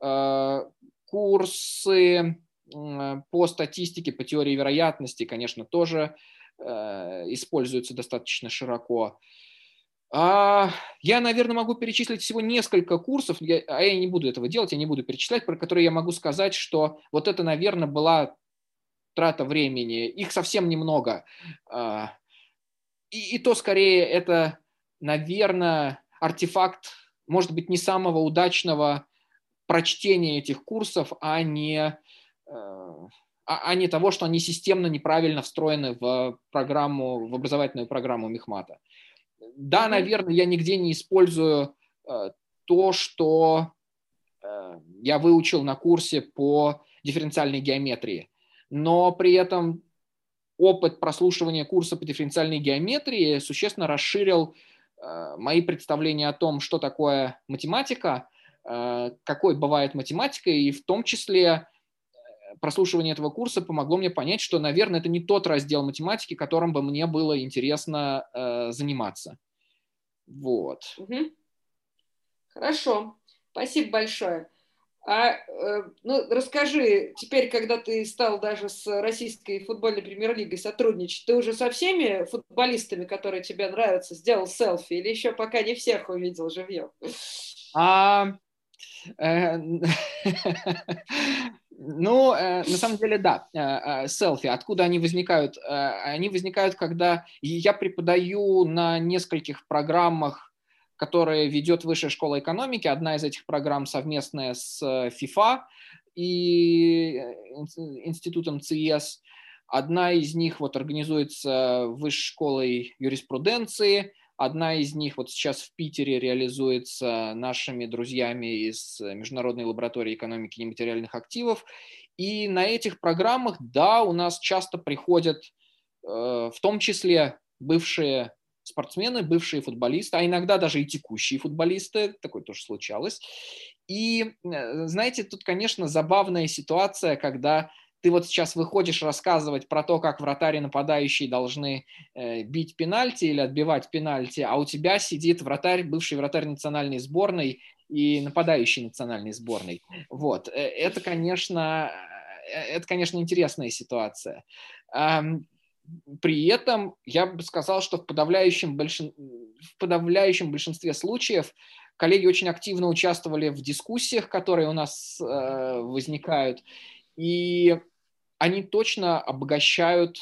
Э, курсы Э, по статистике, по теории вероятности, конечно, тоже э, используются достаточно широко. А, я, наверное, могу перечислить всего несколько курсов, а я не буду этого делать, я не буду перечислять, про которые я могу сказать, что вот это, наверное, была трата времени. Их совсем немного. А, и, и то, скорее, это, наверное, артефакт может быть, не самого удачного прочтения этих курсов, а не, а, а не того, что они системно неправильно встроены в программу, в образовательную программу Мехмата. Да, наверное, я нигде не использую то, что я выучил на курсе по дифференциальной геометрии, но при этом опыт прослушивания курса по дифференциальной геометрии существенно расширил э, мои представления о том, что такое математика, э, какой бывает математика, и в том числе э, прослушивание этого курса помогло мне понять, что, наверное, это не тот раздел математики, которым бы мне было интересно заниматься. Вот. Хорошо. Спасибо большое. А э, ну, расскажи, теперь, когда ты стал даже с российской футбольной премьер-лигой сотрудничать, ты уже со всеми футболистами, которые тебе нравятся, сделал селфи или еще пока не всех увидел живьем? А, э, ну, э, на самом деле, да, э, э, селфи. Откуда они возникают? Э, они возникают, когда я преподаю на нескольких программах которая ведет Высшая школа экономики. Одна из этих программ совместная с FIFA и э, институтом ЦИЭС. Одна из них вот организуется Высшей школой юриспруденции. Одна из них вот сейчас в Питере реализуется нашими друзьями из Международной лаборатории экономики нематериальных активов. И на этих программах, да, у нас часто приходят, э, в том числе бывшие спортсмены, бывшие футболисты, а иногда даже и текущие футболисты, такое тоже случалось. И, э, знаете, тут, конечно, забавная ситуация, когда ты вот сейчас выходишь рассказывать про то, как вратари нападающие должны э, бить пенальти или отбивать пенальти, а у тебя сидит вратарь, бывший вратарь национальной сборной и нападающий национальной сборной. Вот, э, это, конечно, э, это, конечно, интересная ситуация. При этом я бы сказал, что в подавляющем, большин... в подавляющем большинстве случаев коллеги очень активно участвовали в дискуссиях, которые у нас э, возникают, и они точно обогащают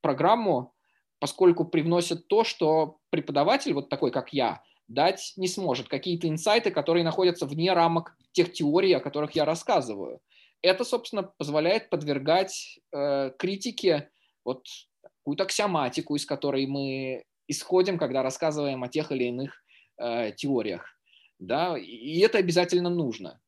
программу, поскольку привносят то, что преподаватель, вот такой как я, дать не сможет. Какие-то инсайты, которые находятся вне рамок тех теорий, о которых я рассказываю. Это, собственно, позволяет подвергать э, критике вот какую-то аксиоматику, из которой мы исходим, когда рассказываем о тех или иных э, теориях. Да? И это обязательно нужно.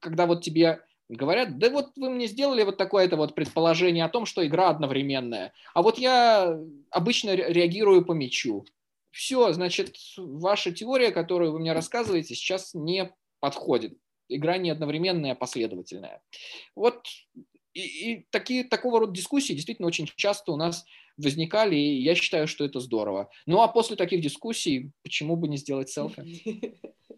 Когда вот тебе говорят, да вот вы мне сделали вот такое-то вот предположение о том, что игра одновременная, а вот я обычно реагирую по мячу. Все, значит, ваша теория, которую вы мне рассказываете, сейчас не подходит. Игра не одновременная, а последовательная. Вот и, и такие, такого рода дискуссии действительно очень часто у нас возникали, и я считаю, что это здорово. Ну а после таких дискуссий, почему бы не сделать селфи?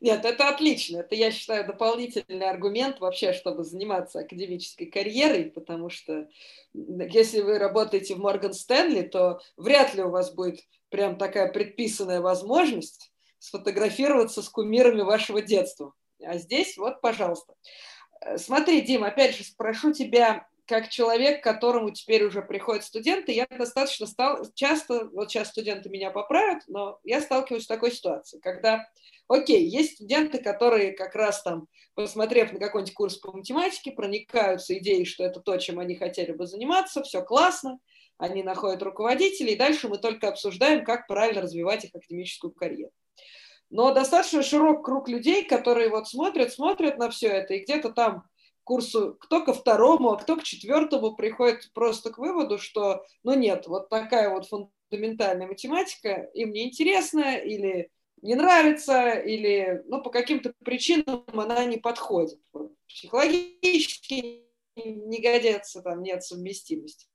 Нет, это отлично. Это, я считаю, дополнительный аргумент вообще, чтобы заниматься академической карьерой, потому что если вы работаете в Морган Стэнли, то вряд ли у вас будет прям такая предписанная возможность сфотографироваться с кумирами вашего детства. А здесь вот, пожалуйста. Э, смотри, Дим, опять же спрошу тебя, как человек, которому теперь уже приходят студенты, я достаточно стал, часто, вот сейчас студенты меня поправят, но я сталкиваюсь с такой ситуацией, когда, окей, есть студенты, которые как раз там, посмотрев на какой-нибудь курс по математике, проникаются идеей, что это то, чем они хотели бы заниматься, все классно, они находят руководителей, и дальше мы только обсуждаем, как правильно развивать их академическую карьеру. Но достаточно широк круг людей, которые вот смотрят, смотрят на все это, и где-то там курсу, кто ко второму, а кто к четвертому приходит просто к выводу, что, ну нет, вот такая вот фундаментальная математика им не интересна или не нравится, или ну, по каким-то причинам она не подходит. Психологически не годится, там нет совместимости.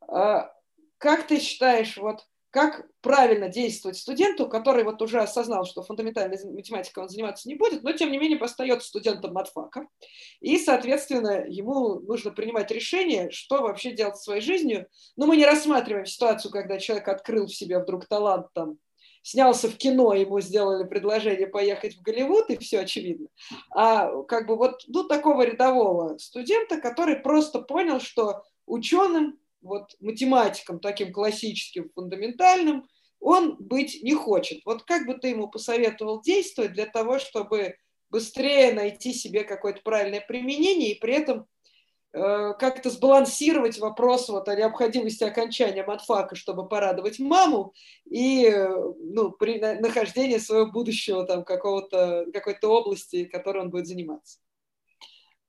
А как ты считаешь, вот как правильно действовать студенту, который вот уже осознал, что фундаментальной математикой он заниматься не будет, но тем не менее остается студентом матфака. И, соответственно, ему нужно принимать решение, что вообще делать со своей жизнью. Но мы не рассматриваем ситуацию, когда человек открыл в себе вдруг талант, там, снялся в кино, ему сделали предложение поехать в Голливуд, и все очевидно. А как бы вот ну, такого рядового студента, который просто понял, что ученым вот математикам таким классическим, фундаментальным, он быть не хочет. Вот как бы ты ему посоветовал действовать для того, чтобы быстрее найти себе какое-то правильное применение и при этом э, как-то сбалансировать вопрос вот о необходимости окончания матфака, чтобы порадовать маму, и ну, при нахождении своего будущего там какого-то, какой-то области, которой он будет заниматься.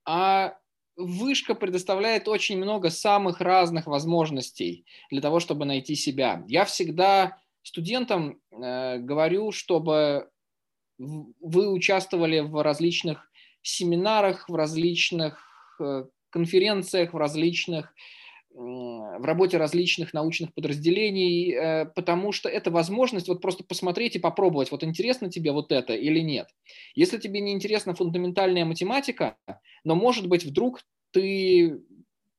А вышка предоставляет очень много самых разных возможностей для того, чтобы найти себя. Я всегда студентам э, говорю, чтобы вы участвовали в различных семинарах, в различных э, конференциях, в различных в работе различных научных подразделений, э, потому что это возможность вот просто посмотреть и попробовать, вот интересно тебе вот это или нет. Если тебе не интересна фундаментальная математика, но может быть вдруг ты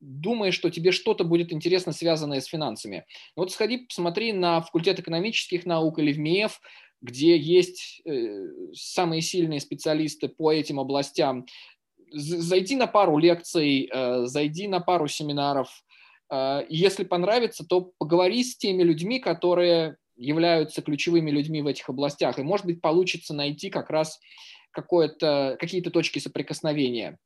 думаешь, что тебе что-то будет интересно, связанное с финансами. Вот сходи, посмотри на факультет экономических наук или в МИЭФ, где есть э, самые сильные специалисты по этим областям. Зайди на пару лекций, э, зайди на пару семинаров, если понравится, то поговори с теми людьми, которые являются ключевыми людьми в этих областях. И, может быть, получится найти как раз какие-то точки соприкосновения.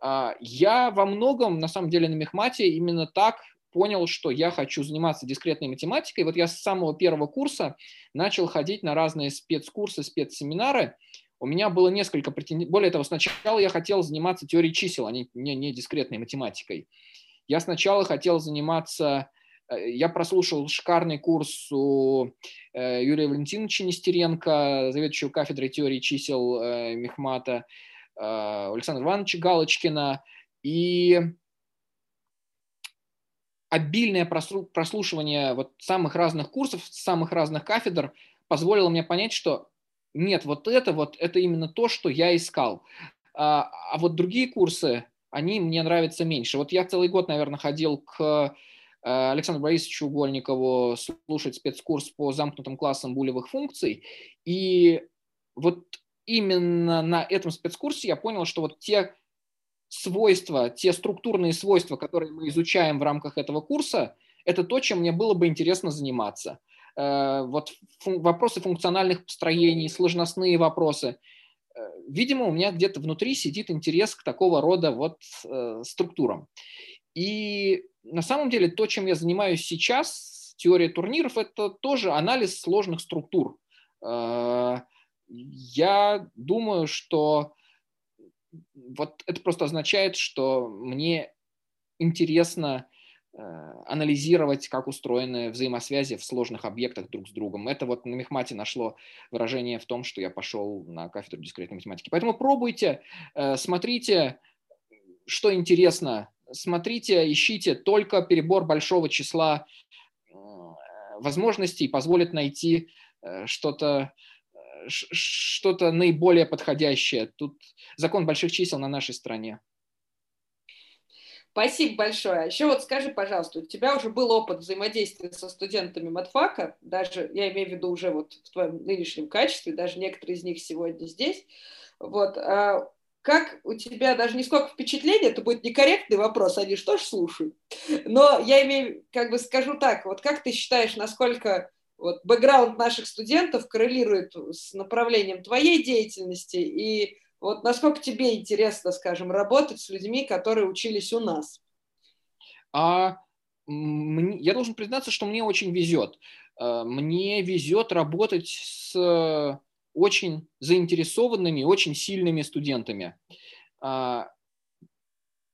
А, я во многом, на самом деле, на Мехмате именно так понял, что я хочу заниматься дискретной математикой. Вот я с самого первого курса начал ходить на разные спецкурсы, спецсеминары. У меня было несколько претензий. Более того, сначала я хотел заниматься теорией чисел, а не, не, не дискретной математикой. Я сначала хотел заниматься, э, я прослушал шикарный курс у э, Юрия Валентиновича Нестеренко, заведующего кафедрой теории чисел э, Мехмата, Александра Ивановича Галочкина, и обильное прослушивание вот самых разных курсов, самых разных кафедр позволило мне понять, что нет, вот это вот, это именно то, что я искал. А, а вот другие курсы, они мне нравятся меньше. Вот я целый год, наверное, ходил к э, Александру Борисовичу Угольникову слушать спецкурс по замкнутым классам булевых функций. И вот именно на этом спецкурсе я понял, что вот те свойства, те структурные свойства, которые мы изучаем в рамках этого курса, это то, чем мне было бы интересно заниматься. Э, вот вопросы функциональных построений, сложностные вопросы – видимо, у меня где-то внутри сидит интерес к такого рода вот э, структурам. И на самом деле то, чем я занимаюсь сейчас, теория турниров, это тоже анализ сложных структур. Э, я думаю, что вот это просто означает, что мне интересно Э, анализировать, как устроены взаимосвязи в сложных объектах друг с другом. Это вот на Мехмате нашло выражение в том, что я пошел на кафедру дискретной математики. Поэтому пробуйте, э, смотрите, что интересно, смотрите, ищите, только перебор большого числа э, возможностей позволит найти что-то что-то наиболее подходящее. Тут закон больших чисел на нашей стороне. Спасибо большое. А еще вот скажи, пожалуйста, у тебя уже был опыт взаимодействия со студентами матфака, даже, я имею в виду уже вот в твоем нынешнем качестве, даже некоторые из них сегодня здесь. Вот, а как у тебя даже не сколько впечатлений, это будет некорректный вопрос, они что ж слушают. Но я имею, как бы скажу так, вот как ты считаешь, насколько вот бэкграунд наших студентов коррелирует с направлением твоей деятельности и вот насколько тебе интересно, скажем, работать с людьми, которые учились у нас? А, я должен признаться, что мне очень везет. А, мне везет работать с очень заинтересованными, очень сильными студентами. А,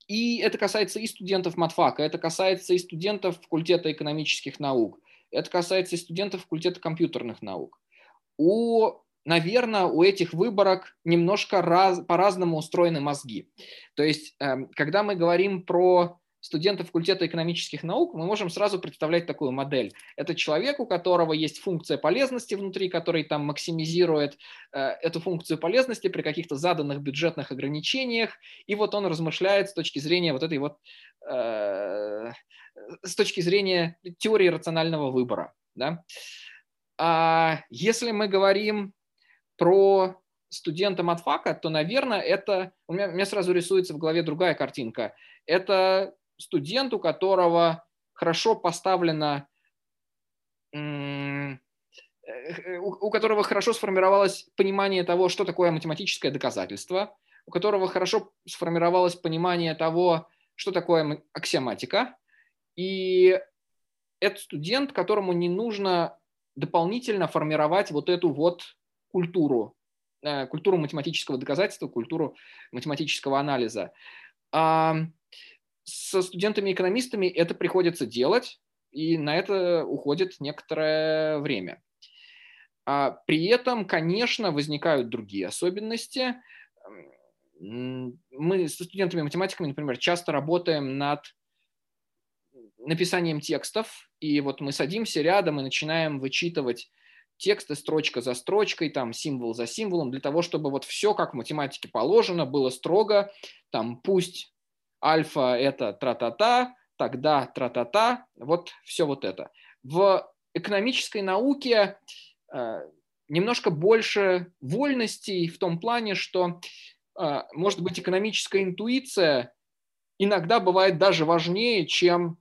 и это касается и студентов матфака, это касается и студентов факультета экономических наук, это касается и студентов факультета компьютерных наук. У наверное, у этих выборок немножко раз, по-разному устроены мозги. То есть, эм, когда мы говорим про студента факультета экономических наук, мы можем сразу представлять такую модель. Это человек, у которого есть функция полезности внутри, который там максимизирует э, эту функцию полезности при каких-то заданных бюджетных ограничениях, и вот он размышляет с точки зрения вот этой вот, э, с точки зрения теории рационального выбора. Да? А если мы говорим про студента матфака, то, наверное, это... У меня, у меня сразу рисуется в голове другая картинка. Это студент, у которого хорошо поставлена э, у которого хорошо сформировалось понимание того, что такое математическое доказательство, у которого хорошо сформировалось понимание того, что такое аксиоматика, и это студент, которому не нужно дополнительно формировать вот эту вот культуру, э, культуру математического доказательства, культуру математического анализа. А со студентами-экономистами это приходится делать, и на это уходит некоторое время. А при этом, конечно, возникают другие особенности. Мы со студентами-математиками, например, часто работаем над написанием текстов, и вот мы садимся рядом и начинаем вычитывать тексты строчка за строчкой, там символ за символом, для того, чтобы вот все, как в математике положено, было строго, там пусть альфа это тра-та-та, тогда тра-та-та, вот все вот это. В экономической науке э, немножко больше вольностей в том плане, что, э, может быть, экономическая интуиция иногда бывает даже важнее, чем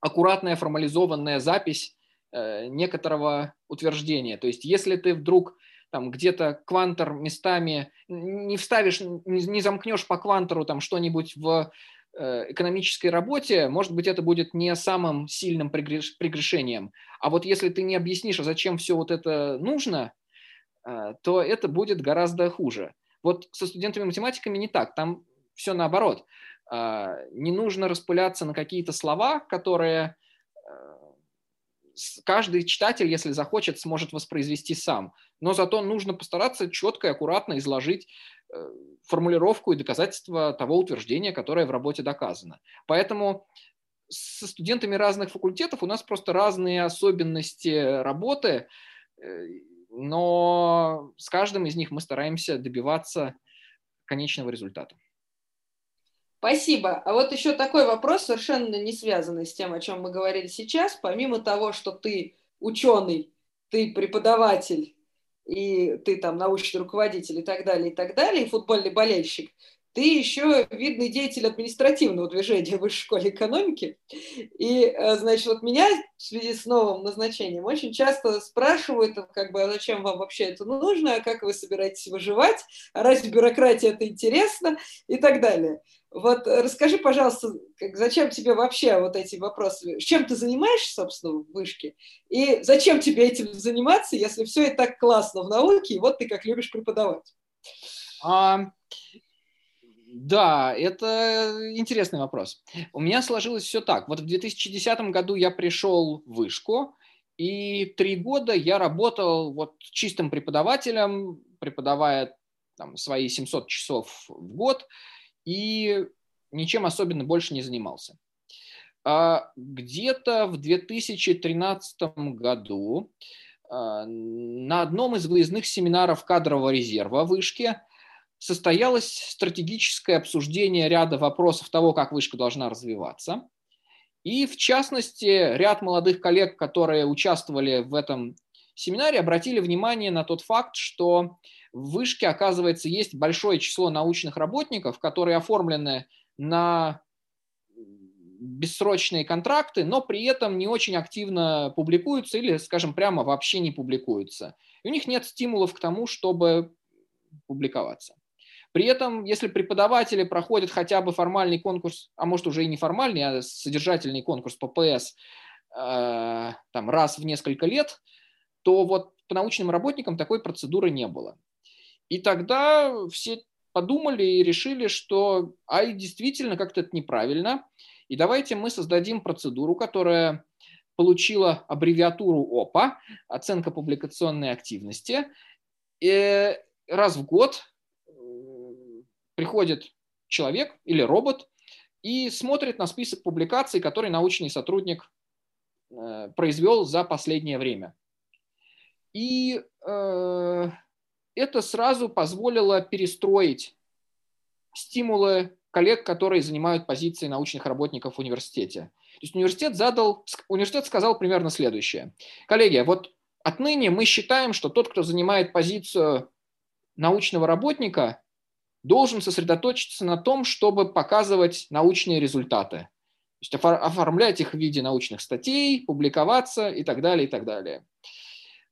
аккуратная формализованная запись некоторого утверждения. То есть если ты вдруг там где-то квантор местами не вставишь, не замкнешь по квантору там что-нибудь в э, экономической работе, может быть, это будет не самым сильным прегрешением. А вот если ты не объяснишь, а зачем все вот это нужно, э, то это будет гораздо хуже. Вот со студентами-математиками не так, там все наоборот. Не нужно распыляться на какие-то слова, которые э, каждый читатель, если захочет, сможет воспроизвести сам. Но зато нужно постараться четко и аккуратно изложить э, формулировку и доказательства того утверждения, которое в работе доказано. Поэтому со студентами разных факультетов у нас просто разные особенности работы, э, но с каждым из них мы стараемся добиваться конечного результата. Спасибо. А вот еще такой вопрос, совершенно не связанный с тем, о чем мы говорили сейчас. Помимо того, что ты ученый, ты преподаватель, и ты там научный руководитель и так далее, и так далее, и футбольный болельщик, ты еще видный деятель административного движения в Высшей школе экономики. И, э, значит, вот меня в связи с новым назначением очень часто спрашивают, как бы, а зачем вам вообще это нужно, а как вы собираетесь выживать, а разве бюрократия это интересно и так далее. Вот расскажи, пожалуйста, как, зачем тебе вообще вот эти вопросы? Чем ты занимаешься, собственно, в вышке? И зачем тебе этим заниматься, если все и так классно в науке, и вот ты как любишь преподавать? А, да, это интересный вопрос. У меня сложилось все так. Вот в 2010 году я пришел в вышку, и три года я работал вот чистым преподавателем, преподавая там, свои 700 часов в год – и ничем особенно больше не занимался. А где-то в 2013 году а, на одном из выездных семинаров кадрового резерва вышки состоялось стратегическое обсуждение ряда вопросов того, как вышка должна развиваться. И, в частности, ряд молодых коллег, которые участвовали в этом семинаре, обратили внимание на тот факт, что в вышке, оказывается, есть большое число научных работников, которые оформлены на бессрочные контракты, но при этом не очень активно публикуются или, скажем прямо, вообще не публикуются. И у них нет стимулов к тому, чтобы публиковаться. При этом, если преподаватели проходят хотя бы формальный конкурс, а может уже и не формальный, а содержательный конкурс по ПС э, там, раз в несколько лет, то вот по научным работникам такой процедуры не было. И тогда все подумали и решили, что ай, действительно как-то это неправильно, и давайте мы создадим процедуру, которая получила аббревиатуру ОПА, оценка публикационной активности. И раз в год э, приходит человек или робот и смотрит на список публикаций, который научный сотрудник э, произвел за последнее время. И э, это сразу позволило перестроить стимулы коллег, которые занимают позиции научных работников в университете. То есть университет задал, университет сказал примерно следующее. Коллеги, вот отныне мы считаем, что тот, кто занимает позицию научного работника, должен сосредоточиться на том, чтобы показывать научные результаты. То есть оформлять их в виде научных статей, публиковаться и так далее, и так далее.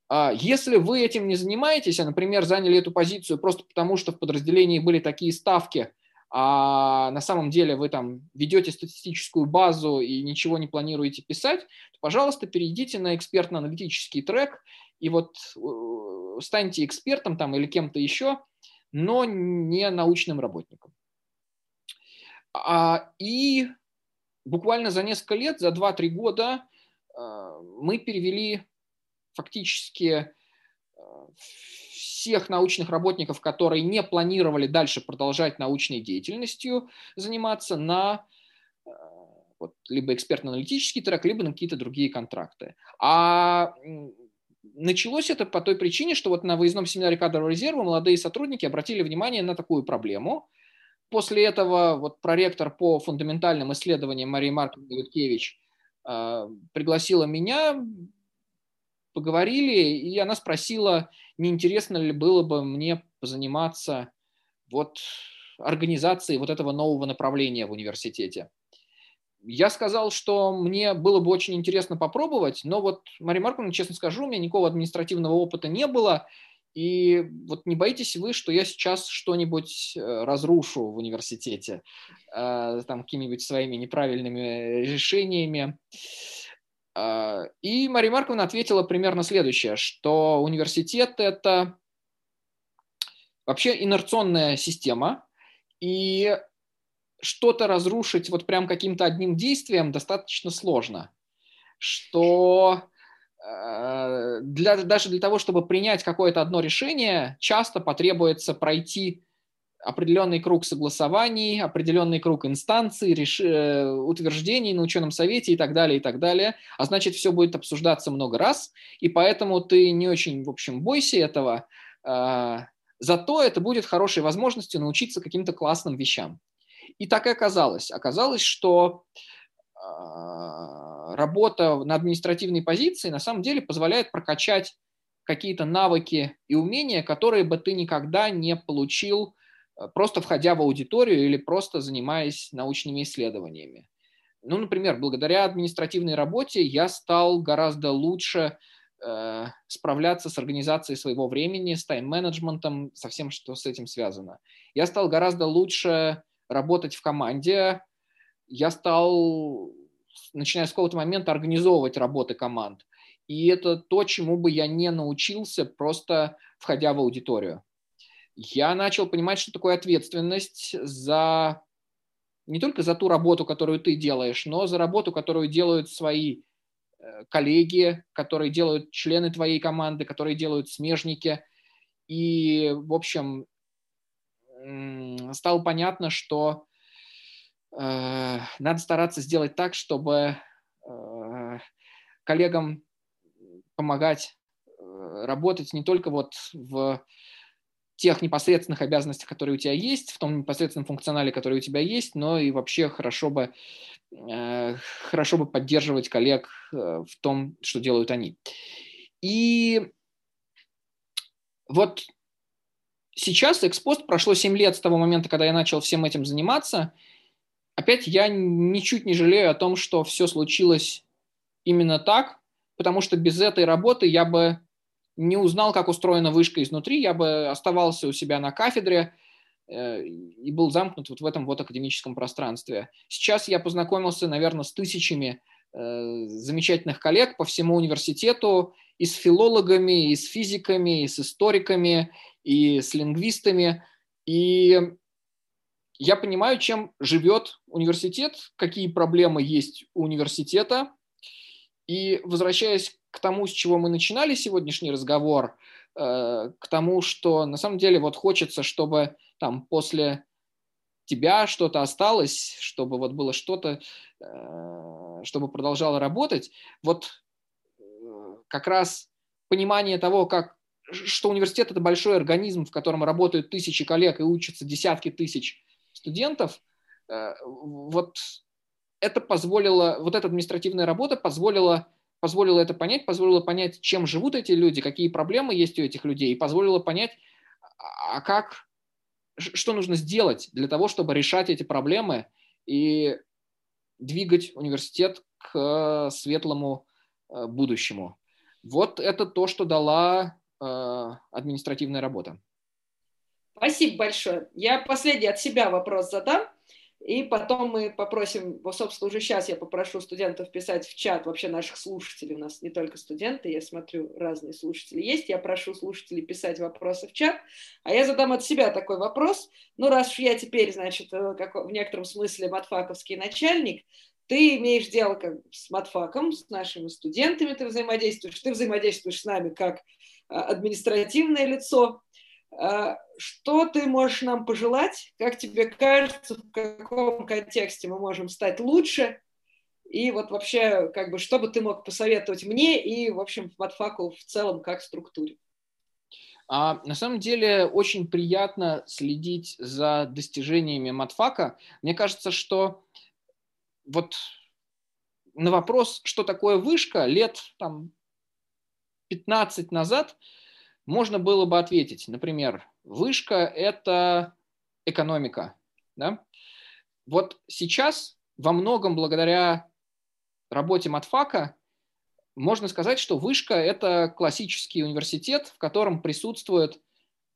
А если вы этим не занимаетесь, а, например, заняли эту позицию просто потому, что в подразделении были такие ставки, а на самом деле вы там ведете статистическую базу и ничего не планируете писать, то, пожалуйста, перейдите на экспертно-аналитический трек и вот э, станьте экспертом там или кем-то еще, но не научным работником. А, и буквально за несколько лет, за 2-3 года а, мы перевели фактически э, всех научных работников, которые не планировали дальше продолжать научной деятельностью заниматься на э, вот, либо экспертно-аналитический трек, либо на какие-то другие контракты. А началось это по той причине, что вот на выездном семинаре кадрового резерва молодые сотрудники обратили внимание на такую проблему. После этого вот проректор по фундаментальным исследованиям Мария Марковна Юткевич э, пригласила меня поговорили, и она спросила, не интересно ли было бы мне позаниматься вот организацией вот этого нового направления в университете. Я сказал, что мне было бы очень интересно попробовать, но вот, Мария Марковна, честно скажу, у меня никакого административного опыта не было, и вот не боитесь вы, что я сейчас что-нибудь э, разрушу в университете, э, там, какими-нибудь своими неправильными решениями. А, и Мария Марковна ответила примерно следующее, что университет – это вообще инерционная система, и что-то разрушить вот прям каким-то одним действием достаточно сложно, что э, для, даже для того, чтобы принять какое-то одно решение, часто потребуется пройти определенный круг согласований, определенный круг инстанций, реш... Э, утверждений на ученом совете и так далее, и так далее. А значит, все будет обсуждаться много раз, и поэтому ты не очень, в общем, бойся этого. А, зато это будет хорошей возможностью научиться каким-то классным вещам. И так и оказалось. Оказалось, что а, работа на административной позиции на самом деле позволяет прокачать какие-то навыки и умения, которые бы ты никогда не получил Э, просто входя в аудиторию или просто занимаясь научными исследованиями. Ну, например, благодаря административной работе я стал гораздо лучше э, справляться с организацией своего времени, с тайм-менеджментом, со всем, что с этим связано. Я стал гораздо лучше работать в команде. Я стал, начиная с какого-то момента, организовывать работы команд. И это то, чему бы я не научился, просто входя в аудиторию я начал понимать, что такое ответственность за не только за ту работу, которую ты делаешь, но за работу, которую делают свои э, коллеги, которые делают члены твоей команды, которые делают смежники. И, в общем, стало понятно, что э, надо стараться сделать так, чтобы э, коллегам помогать э, работать не только вот в тех непосредственных обязанностях, которые у тебя есть, в том непосредственном функционале, который у тебя есть, но и вообще хорошо бы, э, хорошо бы поддерживать коллег э, в том, что делают они. И вот сейчас экспост прошло 7 лет с того момента, когда я начал всем этим заниматься. Опять я ничуть не жалею о том, что все случилось именно так, потому что без этой работы я бы не узнал, как устроена вышка изнутри, я бы оставался у себя на кафедре э, и был замкнут вот в этом вот академическом пространстве. Сейчас я познакомился, наверное, с тысячами э, замечательных коллег по всему университету, и с филологами, и с физиками, и с историками, и с лингвистами. И я понимаю, чем живет университет, какие проблемы есть у университета. И возвращаясь к тому, с чего мы начинали сегодняшний разговор, э, к тому, что на самом деле вот хочется, чтобы там после тебя что-то осталось, чтобы вот было что-то, э, чтобы продолжало работать. Вот э, как раз понимание того, как, что университет – это большой организм, в котором работают тысячи коллег и учатся десятки тысяч студентов, вот это позволило, вот эта административная работа позволила позволило это понять, позволило понять, чем живут эти люди, какие проблемы есть у этих людей, и позволило понять, а как, что нужно сделать для того, чтобы решать эти проблемы и двигать университет к светлому э, будущему. Вот это то, что дала э, административная работа. Спасибо большое. Я последний от себя вопрос задам. И потом мы попросим, собственно, уже сейчас я попрошу студентов писать в чат, вообще наших слушателей, у нас не только студенты, я смотрю, разные слушатели есть, я прошу слушателей писать вопросы в чат, а я задам от себя такой вопрос, ну, раз уж я теперь, значит, э, как в некотором смысле матфаковский начальник, ты имеешь дело как с матфаком, с нашими студентами ты взаимодействуешь, ты взаимодействуешь с нами как административное лицо, а, что ты можешь нам пожелать? Как тебе кажется, в каком контексте мы можем стать лучше? И вот вообще, как бы, что бы ты мог посоветовать мне и, в общем, матфаку в целом как структуре? А, на самом деле очень приятно следить за достижениями матфака. Мне кажется, что вот на вопрос, что такое вышка, лет там, 15 назад – можно было бы ответить, например, вышка – это экономика. Да? Вот сейчас во многом благодаря работе матфака можно сказать, что вышка – это классический университет, в котором присутствуют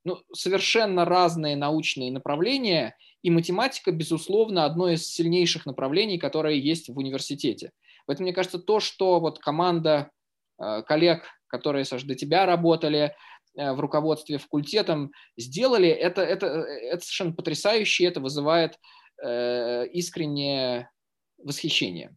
ну, совершенно разные научные направления, и математика, безусловно, одно из сильнейших направлений, которое есть в университете. Поэтому, мне кажется, то, что вот команда э, коллег, которые, Саш, до тебя работали, Э, в руководстве факультетом сделали, это, это, это совершенно потрясающе, это вызывает э, искреннее восхищение.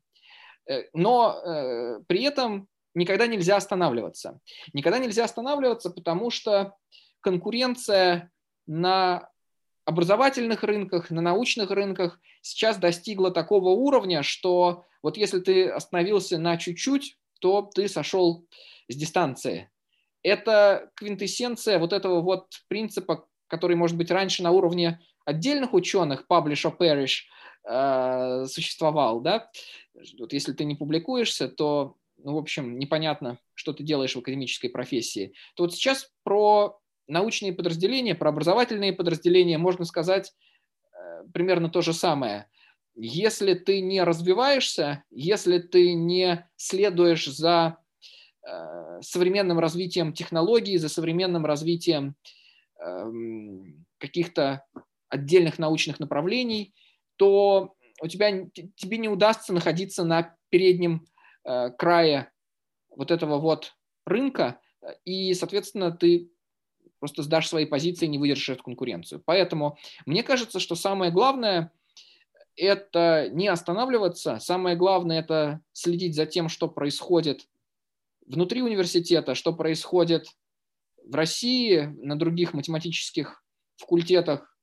Э, но э, при этом никогда нельзя останавливаться. Никогда нельзя останавливаться, потому что конкуренция на образовательных рынках, на научных рынках сейчас достигла такого уровня, что вот если ты остановился на чуть-чуть, то ты сошел с дистанции. Это квинтэссенция вот этого вот принципа, который, может быть, раньше на уровне отдельных ученых, publish or perish, э, существовал, да, вот если ты не публикуешься, то, ну, в общем, непонятно, что ты делаешь в академической профессии, то вот сейчас про научные подразделения, про образовательные подразделения можно сказать э, примерно то же самое. Если ты не развиваешься, если ты не следуешь за Э, современным развитием технологий, за современным развитием эм, каких-то отдельных научных направлений, то у тебя, тебе не удастся находиться на переднем э, крае вот этого вот рынка, и, соответственно, ты просто сдашь свои позиции, не выдержишь эту конкуренцию. Поэтому мне кажется, что самое главное – это не останавливаться, самое главное – это следить за тем, что происходит внутри университета, что происходит в России, на других математических факультетах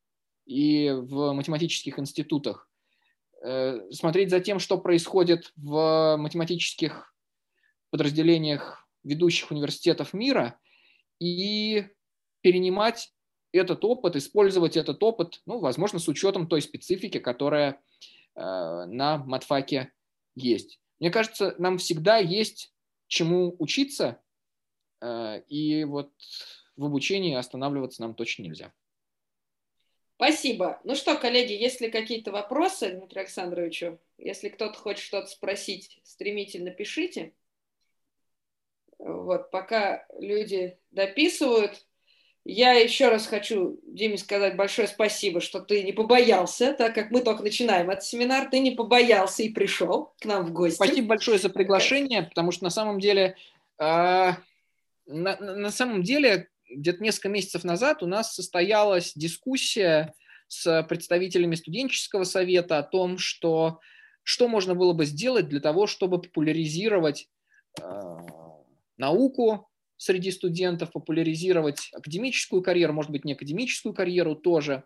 и в математических институтах, э, смотреть за тем, что происходит в математических подразделениях ведущих университетов мира и перенимать этот опыт, использовать этот опыт, ну, возможно, с учетом той специфики, которая э, на матфаке есть. Мне кажется, нам всегда есть чему учиться, э, и вот в обучении останавливаться нам точно нельзя. Спасибо. Ну что, коллеги, есть ли какие-то вопросы Дмитрию Александровичу? Если кто-то хочет что-то спросить, стремительно пишите. Вот, пока люди дописывают, я еще раз хочу, Диме, сказать большое спасибо, что ты не побоялся, так как мы только начинаем этот семинар, ты не побоялся и пришел к нам в гости. Спасибо большое за приглашение, потому что на самом деле, э, на, на самом деле, где-то несколько месяцев назад у нас состоялась дискуссия с представителями студенческого совета о том, что, что можно было бы сделать для того, чтобы популяризировать э, науку, среди студентов, популяризировать академическую карьеру, может быть, не академическую карьеру тоже.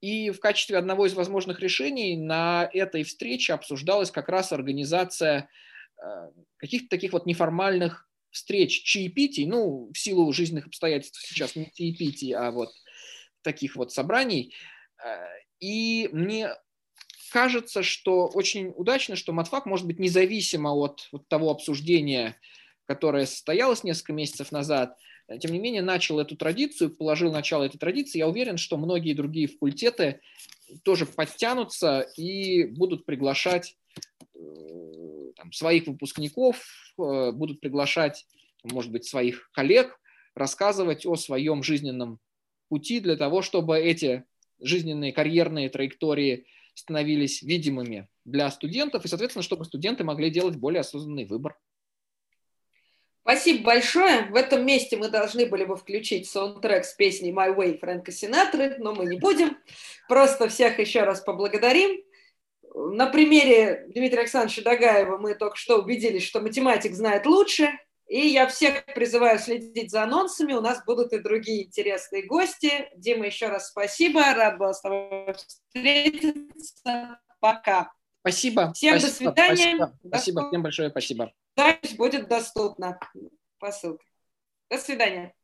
И в качестве одного из возможных решений на этой встрече обсуждалась как раз организация э, каких-то таких вот неформальных встреч, чаепитий, ну, в силу жизненных обстоятельств сейчас не чаепитий, а вот таких вот собраний. Э, и мне кажется, что очень удачно, что матфак может быть независимо от, от того обсуждения, которая состоялась несколько месяцев назад, э, тем не менее начал эту традицию, положил начало этой традиции. Я уверен, что многие другие факультеты тоже подтянутся и будут приглашать э, там, своих выпускников, э, будут приглашать может быть, своих коллег, рассказывать о своем жизненном пути для того, чтобы эти жизненные карьерные траектории становились видимыми для студентов и, соответственно, чтобы студенты могли делать более осознанный выбор. Спасибо большое. В этом месте мы должны были бы включить саундтрек с песней My Way Фрэнка Синатры, но мы не будем. Просто всех еще раз поблагодарим. На примере Дмитрия Александровича Дагаева мы только что убедились, что математик знает лучше. И я всех призываю следить за анонсами. У нас будут и другие интересные гости. Дима, еще раз спасибо. Рад был с тобой встретиться. Пока. Спасибо. Всем спасибо, до свидания. Спасибо, спасибо всем большое спасибо. Запись будет доступна по ссылке. До свидания.